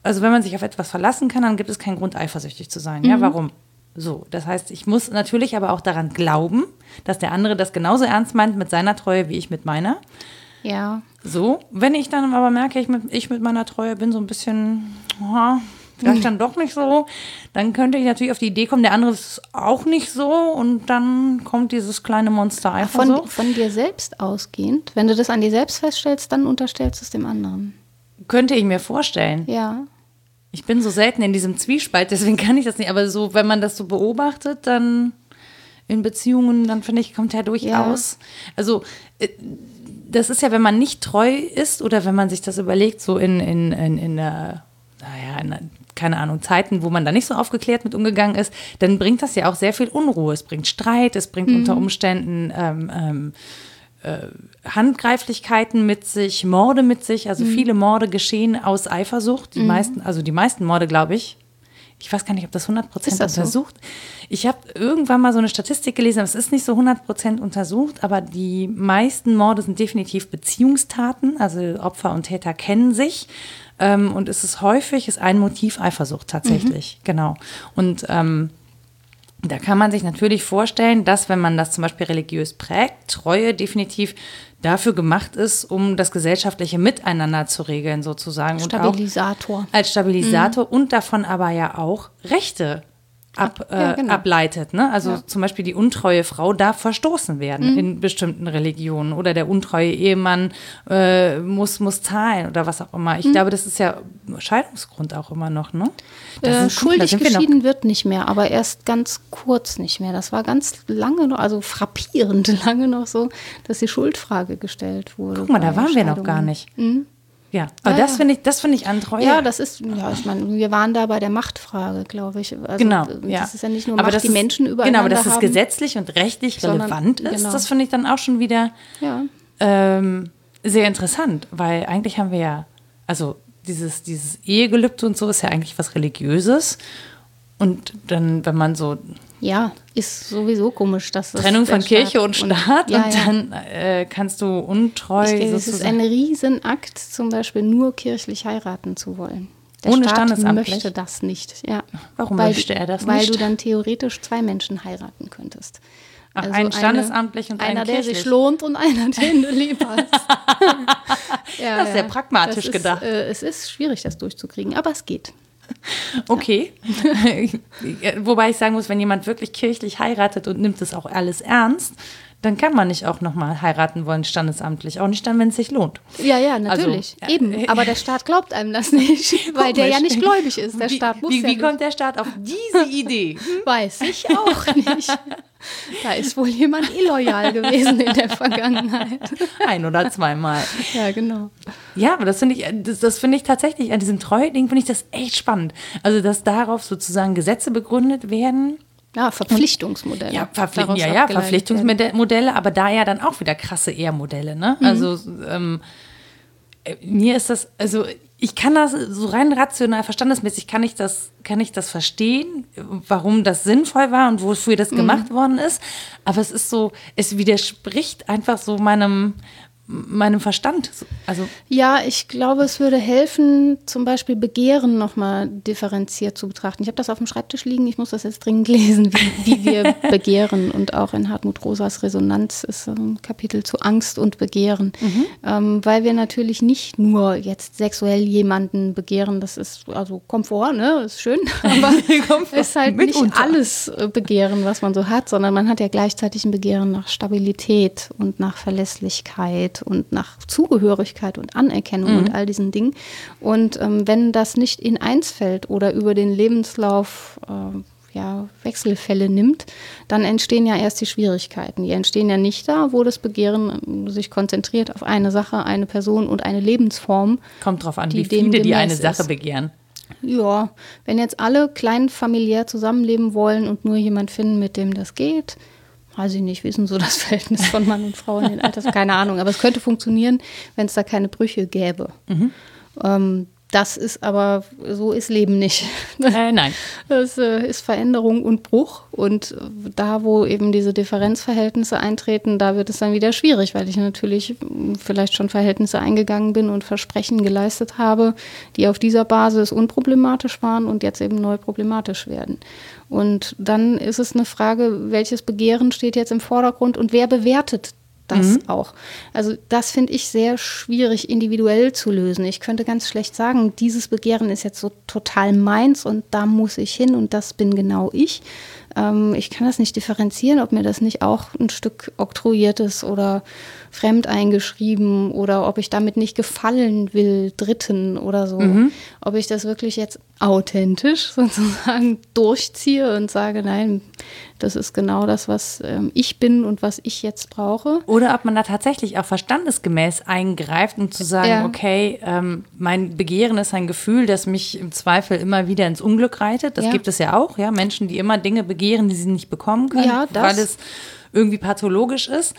also wenn man sich auf etwas verlassen kann, dann gibt es keinen Grund, eifersüchtig zu sein. Mhm. Ja, warum? So, das heißt, ich muss natürlich aber auch daran glauben, dass der andere das genauso ernst meint mit seiner Treue wie ich mit meiner. Ja. So, wenn ich dann aber merke, ich mit, ich mit meiner Treue bin so ein bisschen, oh, vielleicht dann doch nicht so, dann könnte ich natürlich auf die Idee kommen, der andere ist auch nicht so und dann kommt dieses kleine Monster einfach von, so. Von dir selbst ausgehend, wenn du das an dir selbst feststellst, dann unterstellst du es dem anderen. Könnte ich mir vorstellen. Ja. Ich bin so selten in diesem Zwiespalt, deswegen kann ich das nicht. Aber so, wenn man das so beobachtet, dann in Beziehungen, dann finde ich, kommt ja durchaus. Ja. Also, äh, das ist ja, wenn man nicht treu ist oder wenn man sich das überlegt, so in, in, in, in naja, in, keine Ahnung, Zeiten, wo man da nicht so aufgeklärt mit umgegangen ist, dann bringt das ja auch sehr viel Unruhe. Es bringt Streit, es bringt mhm. unter Umständen ähm, ähm, äh, Handgreiflichkeiten mit sich, Morde mit sich. Also mhm. viele Morde geschehen aus Eifersucht. Die mhm. meisten, also die meisten Morde, glaube ich. Ich weiß gar nicht, ob das 100 Prozent untersucht. So? Ich habe irgendwann mal so eine Statistik gelesen, aber es ist nicht so 100 Prozent untersucht, aber die meisten Morde sind definitiv Beziehungstaten. Also Opfer und Täter kennen sich. Ähm, und es ist häufig, ist ein Motiv Eifersucht tatsächlich. Mhm. Genau. Und ähm, da kann man sich natürlich vorstellen, dass wenn man das zum Beispiel religiös prägt, Treue definitiv dafür gemacht ist, um das gesellschaftliche Miteinander zu regeln, sozusagen. Stabilisator. als Stabilisator mhm. und davon aber ja auch Rechte ab, ja, äh, genau. ableitet. Ne? Also ja. zum Beispiel die untreue Frau darf verstoßen werden mhm. in bestimmten Religionen oder der untreue Ehemann äh, muss, muss zahlen oder was auch immer. Ich mhm. glaube, das ist ja Scheidungsgrund auch immer noch. Ne? Äh, schuldig gut, geschieden wird nicht mehr, aber erst ganz kurz nicht mehr. Das war ganz lange noch, also frappierend lange noch so, dass die Schuldfrage gestellt wurde. Guck mal, da waren wir noch gar nicht. Mhm. Ja, aber ja, das finde ich, das finde ich an Treue. Ja, das ist, ja, ich meine, wir waren da bei der Machtfrage, glaube ich. Also, genau, ja. Das ist ja nicht nur aber Macht, die Menschen überall. Genau, aber dass es gesetzlich und rechtlich relevant ist, genau. das finde ich dann auch schon wieder ja. ähm, sehr interessant, weil eigentlich haben wir ja, also dieses, dieses Ehegelübde und so ist ja eigentlich was Religiöses. Und dann, wenn man so. Ja, ist sowieso komisch, dass Trennung von Kirche und Staat und, ja, und dann äh, kannst du untreu. Es ist ein Riesenakt, zum Beispiel nur kirchlich heiraten zu wollen. Der Ohne Staat Standesamt möchte das nicht. Ja. Warum weil, möchte er das nicht? Weil du dann theoretisch zwei Menschen heiraten könntest. Also ein standesamtlich und einer, ein der sich lohnt und einer, den du lieb hast. ja, das ist sehr pragmatisch ist, gedacht. Äh, es ist schwierig, das durchzukriegen, aber es geht. Okay. Wobei ich sagen muss, wenn jemand wirklich kirchlich heiratet und nimmt es auch alles ernst, dann kann man nicht auch nochmal heiraten wollen, standesamtlich. Auch nicht dann, wenn es sich lohnt. Ja, ja, natürlich. Also, Eben. Aber der Staat glaubt einem das nicht, weil der ja nicht gläubig ist. Der wie, Staat muss wie, ja wie kommt der Staat auf diese Idee? Weiß ich auch nicht. Da ist wohl jemand illoyal gewesen in der Vergangenheit. Ein oder zweimal. Ja, genau. Ja, aber das finde ich, das, das finde ich tatsächlich, an diesem Treue-Ding finde ich das echt spannend. Also, dass darauf sozusagen Gesetze begründet werden. Ja, Verpflichtungsmodelle. Ja, Verpflicht, ja, ja Verpflichtungsmodelle, aber da ja dann auch wieder krasse Ehrmodelle, ne? Mhm. Also, ähm, äh, mir ist das, also ich kann das so rein rational, verstandesmäßig kann ich das, kann ich das verstehen, warum das sinnvoll war und wofür das mhm. gemacht worden ist. Aber es ist so, es widerspricht einfach so meinem, meinem Verstand. Also ja, ich glaube, es würde helfen, zum Beispiel Begehren nochmal differenziert zu betrachten. Ich habe das auf dem Schreibtisch liegen, ich muss das jetzt dringend lesen, wie, wie wir begehren. Und auch in Hartmut Rosas Resonanz ist ein Kapitel zu Angst und Begehren. Mhm. Ähm, weil wir natürlich nicht nur jetzt sexuell jemanden begehren, das ist also Komfort, ne, ist schön, aber es ist halt nicht alles äh, Begehren, was man so hat, sondern man hat ja gleichzeitig ein Begehren nach Stabilität und nach Verlässlichkeit und nach Zugehörigkeit und Anerkennung mhm. und all diesen Dingen. Und ähm, wenn das nicht in eins fällt oder über den Lebenslauf äh, ja, Wechselfälle nimmt, dann entstehen ja erst die Schwierigkeiten. Die entstehen ja nicht da, wo das Begehren ähm, sich konzentriert auf eine Sache, eine Person und eine Lebensform. Kommt drauf an, wie viele die eine Sache ist. begehren. Ja, wenn jetzt alle klein familiär zusammenleben wollen und nur jemand finden, mit dem das geht, weiß ich nicht, denn so das Verhältnis von Mann und Frau in den Alters? Keine Ahnung, aber es könnte funktionieren, wenn es da keine Brüche gäbe. Mhm. Ähm, das ist aber, so ist Leben nicht. Äh, nein. Das äh, ist Veränderung und Bruch. Und da, wo eben diese Differenzverhältnisse eintreten, da wird es dann wieder schwierig, weil ich natürlich vielleicht schon Verhältnisse eingegangen bin und Versprechen geleistet habe, die auf dieser Basis unproblematisch waren und jetzt eben neu problematisch werden. Und dann ist es eine Frage, welches Begehren steht jetzt im Vordergrund und wer bewertet das mhm. auch. Also das finde ich sehr schwierig individuell zu lösen. Ich könnte ganz schlecht sagen, dieses Begehren ist jetzt so total meins und da muss ich hin und das bin genau ich. Ähm, ich kann das nicht differenzieren, ob mir das nicht auch ein Stück oktroyiert ist oder fremd eingeschrieben oder ob ich damit nicht gefallen will, Dritten oder so. Mhm. Ob ich das wirklich jetzt authentisch sozusagen durchziehe und sage, nein, das ist genau das, was ähm, ich bin und was ich jetzt brauche. Oder ob man da tatsächlich auch verstandesgemäß eingreift, um zu sagen, ja. okay, ähm, mein Begehren ist ein Gefühl, das mich im Zweifel immer wieder ins Unglück reitet. Das ja. gibt es ja auch, ja, Menschen, die immer Dinge begehren, die sie nicht bekommen können, ja, weil es irgendwie pathologisch ist.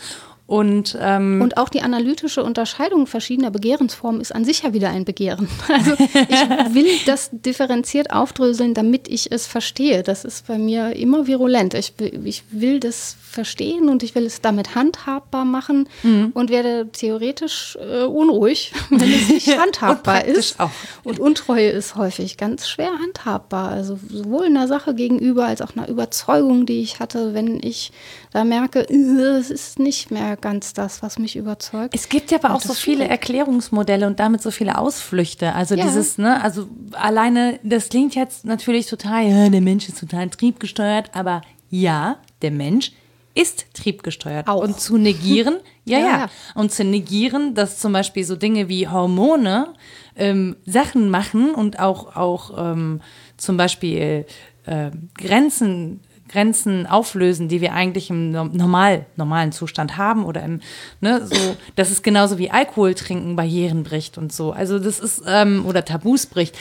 Und, ähm, und auch die analytische Unterscheidung verschiedener Begehrensformen ist an sich ja wieder ein Begehren. Also ich will das differenziert aufdröseln, damit ich es verstehe. Das ist bei mir immer virulent. Ich, ich will das verstehen und ich will es damit handhabbar machen mhm. und werde theoretisch äh, unruhig, wenn es nicht handhabbar ist. Auch. Und Untreue ist häufig ganz schwer handhabbar. Also sowohl einer Sache gegenüber als auch einer Überzeugung, die ich hatte, wenn ich da merke, es ist nicht mehr ganz das, was mich überzeugt. Es gibt ja aber auch so viele Erklärungsmodelle und damit so viele Ausflüchte. Also ja. dieses, ne, also alleine, das klingt jetzt natürlich total, ja, der Mensch ist total triebgesteuert, aber ja, der Mensch ist triebgesteuert. Auch. Und zu negieren, ja, ja, ja, Und zu negieren, dass zum Beispiel so Dinge wie Hormone ähm, Sachen machen und auch, auch ähm, zum Beispiel äh, Grenzen Grenzen auflösen, die wir eigentlich im normal, normalen Zustand haben oder im, ne, so, das ist genauso wie Alkohol trinken Barrieren bricht und so. Also das ist, ähm, oder Tabus bricht.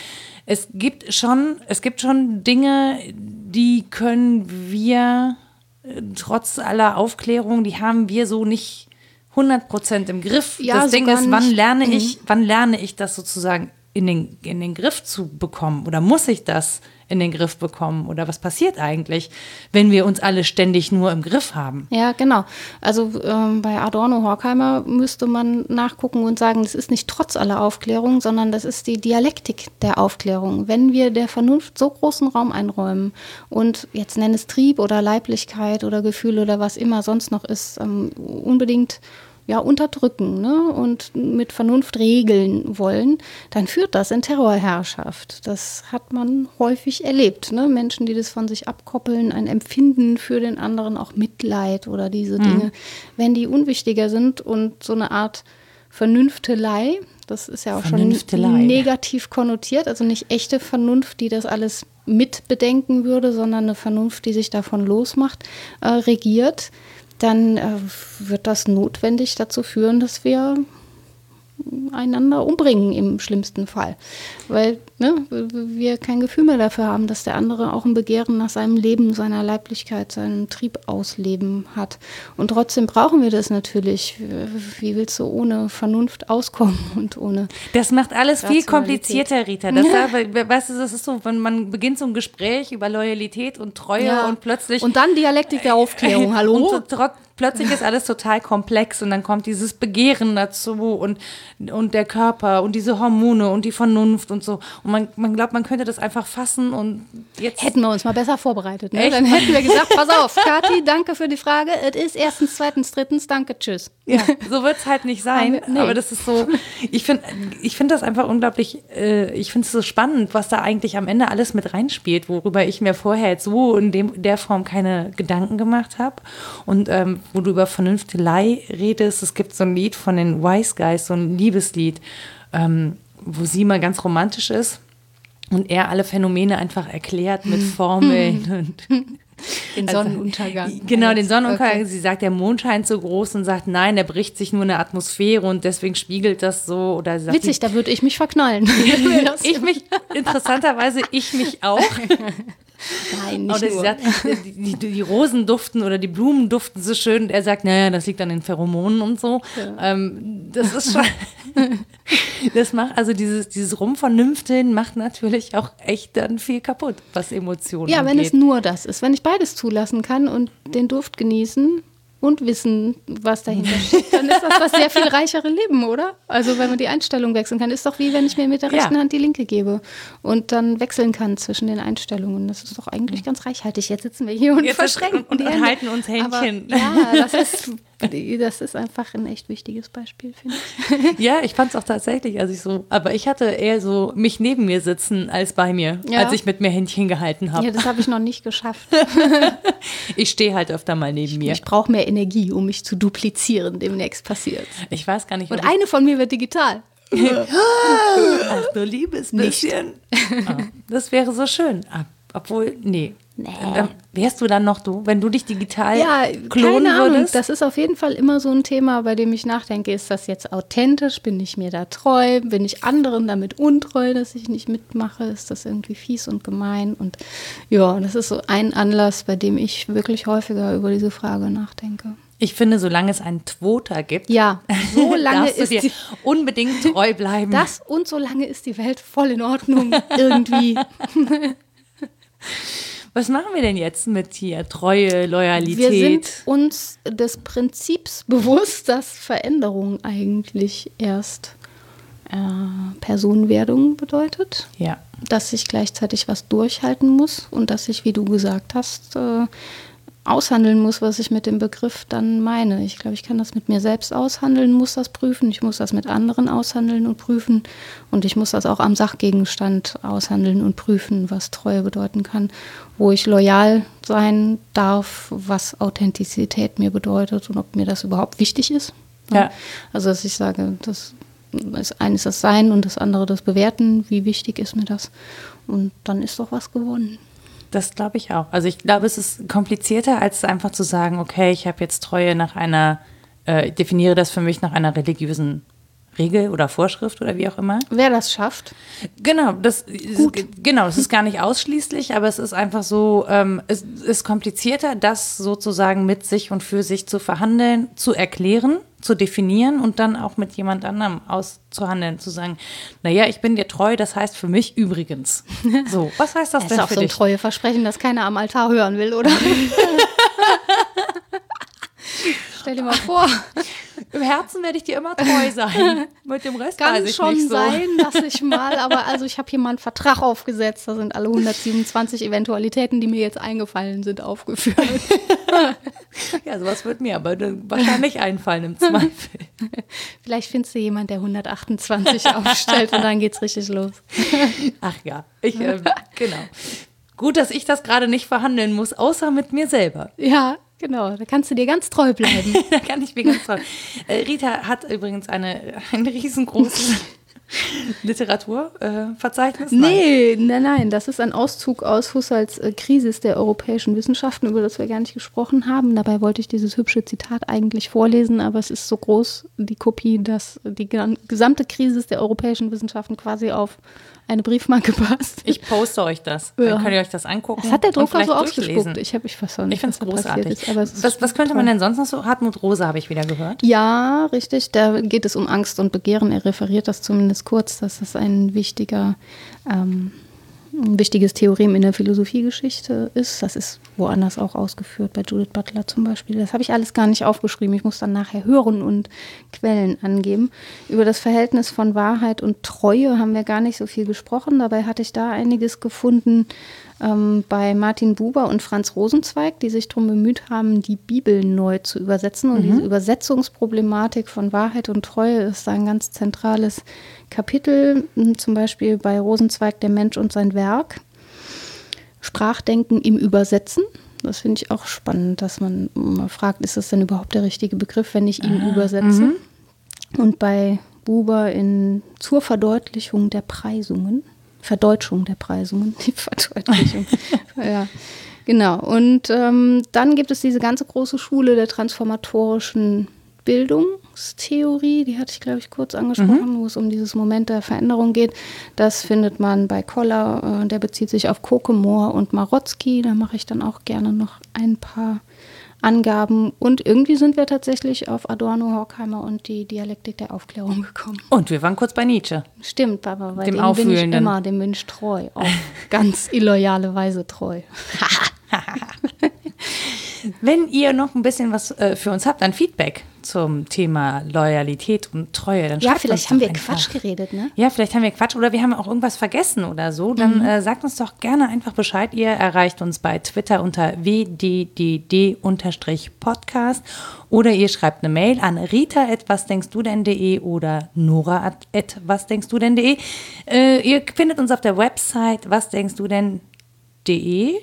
Es gibt schon, es gibt schon Dinge, die können wir äh, trotz aller Aufklärung, die haben wir so nicht 100 Prozent im Griff. Ja, das Ding ist, wann lerne ich, mhm. wann lerne ich das sozusagen in den, in den Griff zu bekommen? Oder muss ich das in den Griff bekommen? Oder was passiert eigentlich, wenn wir uns alle ständig nur im Griff haben? Ja, genau. Also ähm, bei Adorno Horkheimer müsste man nachgucken und sagen, das ist nicht trotz aller Aufklärung, sondern das ist die Dialektik der Aufklärung. Wenn wir der Vernunft so großen Raum einräumen und jetzt nenne es Trieb oder Leiblichkeit oder Gefühl oder was immer sonst noch ist, ähm, unbedingt ja, unterdrücken ne, und mit Vernunft regeln wollen, dann führt das in Terrorherrschaft. Das hat man häufig erlebt. Ne? Menschen, die das von sich abkoppeln, ein Empfinden für den anderen, auch Mitleid oder diese mhm. Dinge, wenn die unwichtiger sind und so eine Art Vernünftelei, das ist ja auch schon negativ konnotiert, also nicht echte Vernunft, die das alles mitbedenken würde, sondern eine Vernunft, die sich davon losmacht, äh, regiert dann äh, wird das notwendig dazu führen, dass wir einander umbringen im schlimmsten Fall. Weil ne, wir kein Gefühl mehr dafür haben, dass der andere auch ein Begehren nach seinem Leben, seiner Leiblichkeit, seinem Trieb ausleben hat. Und trotzdem brauchen wir das natürlich. Wie willst du ohne Vernunft auskommen und ohne. Das macht alles viel komplizierter, Rita. Das, weißt du, das ist so, wenn man beginnt so ein Gespräch über Loyalität und Treue ja. und plötzlich. Und dann Dialektik der Aufklärung, hallo? Und plötzlich ist alles total komplex und dann kommt dieses Begehren dazu und, und der Körper und diese Hormone und die Vernunft und so. Und man, man glaubt, man könnte das einfach fassen und jetzt. Hätten wir uns mal besser vorbereitet, ne? Dann hätten wir gesagt, pass auf, Kathi, danke für die Frage. Es ist erstens, zweitens, drittens, danke, tschüss. Ja, so wird es halt nicht sein. Aber, nee. aber das ist so, ich finde ich find das einfach unglaublich, äh, ich finde es so spannend, was da eigentlich am Ende alles mit reinspielt, worüber ich mir vorher jetzt so in dem, der Form keine Gedanken gemacht habe. Und ähm, wo du über Vernünftelei redest, es gibt so ein Lied von den Wise Guys, so ein Liebeslied, ähm, wo sie mal ganz romantisch ist und er alle Phänomene einfach erklärt mit Formeln und den also, Sonnenuntergang. Genau, den Sonnenuntergang. Okay. Sie sagt, der Mond scheint so groß und sagt, nein, der bricht sich nur in der Atmosphäre und deswegen spiegelt das so. Oder sagt, Witzig, da würde ich mich verknallen. ich mich, interessanterweise, ich mich auch. Nein, nicht oder nur. Sagt, die, die, die, Rosen duften oder die Blumen duften so schön. Und er sagt, naja, das liegt an den Pheromonen und so. Ja. Ähm, das ist schon. das macht, also dieses, dieses Rumvernünfteln macht natürlich auch echt dann viel kaputt, was Emotionen Ja, wenn es nur das ist. Wenn ich beides zulassen kann und den Duft genießen, und wissen, was dahinter steht, dann ist das das sehr viel reichere Leben, oder? Also wenn man die Einstellung wechseln kann, ist doch wie wenn ich mir mit der rechten ja. Hand die linke gebe und dann wechseln kann zwischen den Einstellungen. Das ist doch eigentlich ganz reichhaltig. Jetzt sitzen wir hier und Jetzt verschränken und, und halten uns Händchen. Aber, ja, das ist das ist einfach ein echt wichtiges Beispiel, finde ich. Ja, ich fand es auch tatsächlich, als ich so, aber ich hatte eher so mich neben mir sitzen als bei mir, ja. als ich mit mir Händchen gehalten habe. Ja, das habe ich noch nicht geschafft. ich stehe halt öfter mal neben ich, mir. Ich brauche mehr Energie, um mich zu duplizieren, demnächst passiert. Ich weiß gar nicht. Und eine von mir wird digital. Ach du liebes bisschen. Ah, das wäre so schön. Obwohl, nee, Nee. Dann wärst du dann noch du, wenn du dich digital ja, klonen keine Ahnung. würdest? Das ist auf jeden Fall immer so ein Thema, bei dem ich nachdenke, ist das jetzt authentisch? Bin ich mir da treu? Bin ich anderen damit untreu, dass ich nicht mitmache? Ist das irgendwie fies und gemein? Und ja, das ist so ein Anlass, bei dem ich wirklich häufiger über diese Frage nachdenke. Ich finde, solange es einen Twoter gibt, ja, so lange ist dir unbedingt treu bleiben. Das und solange ist die Welt voll in Ordnung irgendwie. Was machen wir denn jetzt mit hier Treue, Loyalität? Wir sind uns des Prinzips bewusst, dass Veränderung eigentlich erst äh, Personenwerdung bedeutet. Ja. Dass ich gleichzeitig was durchhalten muss und dass ich, wie du gesagt hast, äh, aushandeln muss, was ich mit dem Begriff dann meine. Ich glaube, ich kann das mit mir selbst aushandeln, muss das prüfen, ich muss das mit anderen aushandeln und prüfen und ich muss das auch am Sachgegenstand aushandeln und prüfen, was Treue bedeuten kann, wo ich loyal sein darf, was Authentizität mir bedeutet und ob mir das überhaupt wichtig ist. Ja. Also, dass ich sage, das ist eines das Sein und das andere das Bewerten, wie wichtig ist mir das und dann ist doch was gewonnen. Das glaube ich auch. Also ich glaube, es ist komplizierter, als einfach zu sagen, okay, ich habe jetzt Treue nach einer, äh, definiere das für mich nach einer religiösen Regel oder Vorschrift oder wie auch immer. Wer das schafft. Genau, das Gut. Ist, genau, das ist gar nicht ausschließlich, aber es ist einfach so, ähm, es ist komplizierter, das sozusagen mit sich und für sich zu verhandeln, zu erklären, zu definieren und dann auch mit jemand anderem auszuhandeln, zu sagen, naja, ich bin dir treu, das heißt für mich übrigens. So, was heißt das, das denn ist auch für so ein dich? Treueversprechen, das keiner am Altar hören will, oder? Stell dir mal vor. Im Herzen werde ich dir immer treu sein. Mit dem Rest Kann weiß ich schon nicht so. sein, dass ich mal, aber also ich habe hier mal einen Vertrag aufgesetzt. Da sind alle 127 Eventualitäten, die mir jetzt eingefallen sind, aufgeführt. ja, sowas wird mir aber wahrscheinlich einfallen im Zweifel. Vielleicht findest du jemanden, der 128 aufstellt und dann geht's richtig los. Ach ja, ich, äh, genau. Gut, dass ich das gerade nicht verhandeln muss, außer mit mir selber. Ja, Genau, da kannst du dir ganz treu bleiben. da kann ich mir ganz treu. Äh, Rita hat übrigens eine, ein riesengroßes Literaturverzeichnis? Äh, nee, nein, nein, das ist ein Auszug aus Husserls äh, Krisis der europäischen Wissenschaften, über das wir gar nicht gesprochen haben. Dabei wollte ich dieses hübsche Zitat eigentlich vorlesen, aber es ist so groß, die Kopie, dass die gesamte Krisis der europäischen Wissenschaften quasi auf eine Briefmarke passt. Ich poste euch das. Ja. Dann könnt ihr euch das angucken. Das hat der Drucker so ausgespuckt. Ich, ich weiß auch nicht, ich finde es großartig. Ist, was, was könnte man denn sonst noch so? Hartmut Rose habe ich wieder gehört. Ja, richtig. Da geht es um Angst und Begehren. Er referiert das zumindest kurz. Das ist ein wichtiger ähm, ein wichtiges Theorem in der Philosophiegeschichte ist. Das ist woanders auch ausgeführt, bei Judith Butler zum Beispiel. Das habe ich alles gar nicht aufgeschrieben. Ich muss dann nachher hören und Quellen angeben. Über das Verhältnis von Wahrheit und Treue haben wir gar nicht so viel gesprochen. Dabei hatte ich da einiges gefunden ähm, bei Martin Buber und Franz Rosenzweig, die sich darum bemüht haben, die Bibel neu zu übersetzen. Und mhm. diese Übersetzungsproblematik von Wahrheit und Treue ist ein ganz zentrales Kapitel, hm, zum Beispiel bei Rosenzweig Der Mensch und sein Werk. Sprachdenken im Übersetzen. Das finde ich auch spannend, dass man mal fragt, ist das denn überhaupt der richtige Begriff, wenn ich ihn ah, übersetze? Mhm. Und bei Buber in zur Verdeutlichung der Preisungen, Verdeutschung der Preisungen, die Verdeutlichung. ja, genau. Und ähm, dann gibt es diese ganze große Schule der transformatorischen Bildungstheorie, die hatte ich, glaube ich, kurz angesprochen, mhm. wo es um dieses Moment der Veränderung geht. Das findet man bei Koller, äh, der bezieht sich auf Kokemoor und Marotzki. Da mache ich dann auch gerne noch ein paar Angaben. Und irgendwie sind wir tatsächlich auf Adorno, Horkheimer und die Dialektik der Aufklärung gekommen. Und wir waren kurz bei Nietzsche. Stimmt, aber bei dem, dem bin ich immer dem Mensch treu. Auf ganz illoyale Weise treu. Wenn ihr noch ein bisschen was äh, für uns habt, ein Feedback zum Thema Loyalität und Treue, dann Ja, vielleicht haben wir einfach. Quatsch geredet, ne? Ja, vielleicht haben wir Quatsch oder wir haben auch irgendwas vergessen oder so. Dann mhm. äh, sagt uns doch gerne einfach Bescheid. Ihr erreicht uns bei Twitter unter wddd-podcast oder ihr schreibt eine Mail an rita.wasdenkstudenn.de oder nora.wasdenkstudenn.de. Äh, ihr findet uns auf der Website wasdenkstudenn.de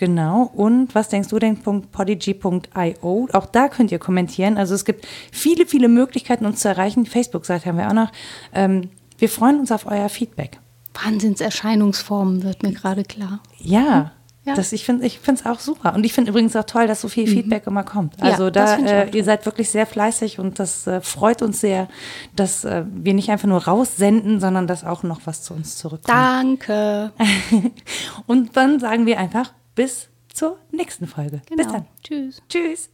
Genau. Und was denkst du denn? .podigy.io. Auch da könnt ihr kommentieren. Also es gibt viele, viele Möglichkeiten, uns zu erreichen. Facebook-Seite haben wir auch noch. Ähm, wir freuen uns auf euer Feedback. Wahnsinnserscheinungsformen wird mir gerade klar. Ja. Ja. Das, ich finde es auch super. Und ich finde übrigens auch toll, dass so viel mhm. Feedback immer kommt. Also ja, da, äh, ihr seid wirklich sehr fleißig und das äh, freut uns sehr, dass äh, wir nicht einfach nur raussenden, sondern dass auch noch was zu uns zurückkommt. Danke. und dann sagen wir einfach bis zur nächsten Folge. Genau. Bis dann. Tschüss. Tschüss.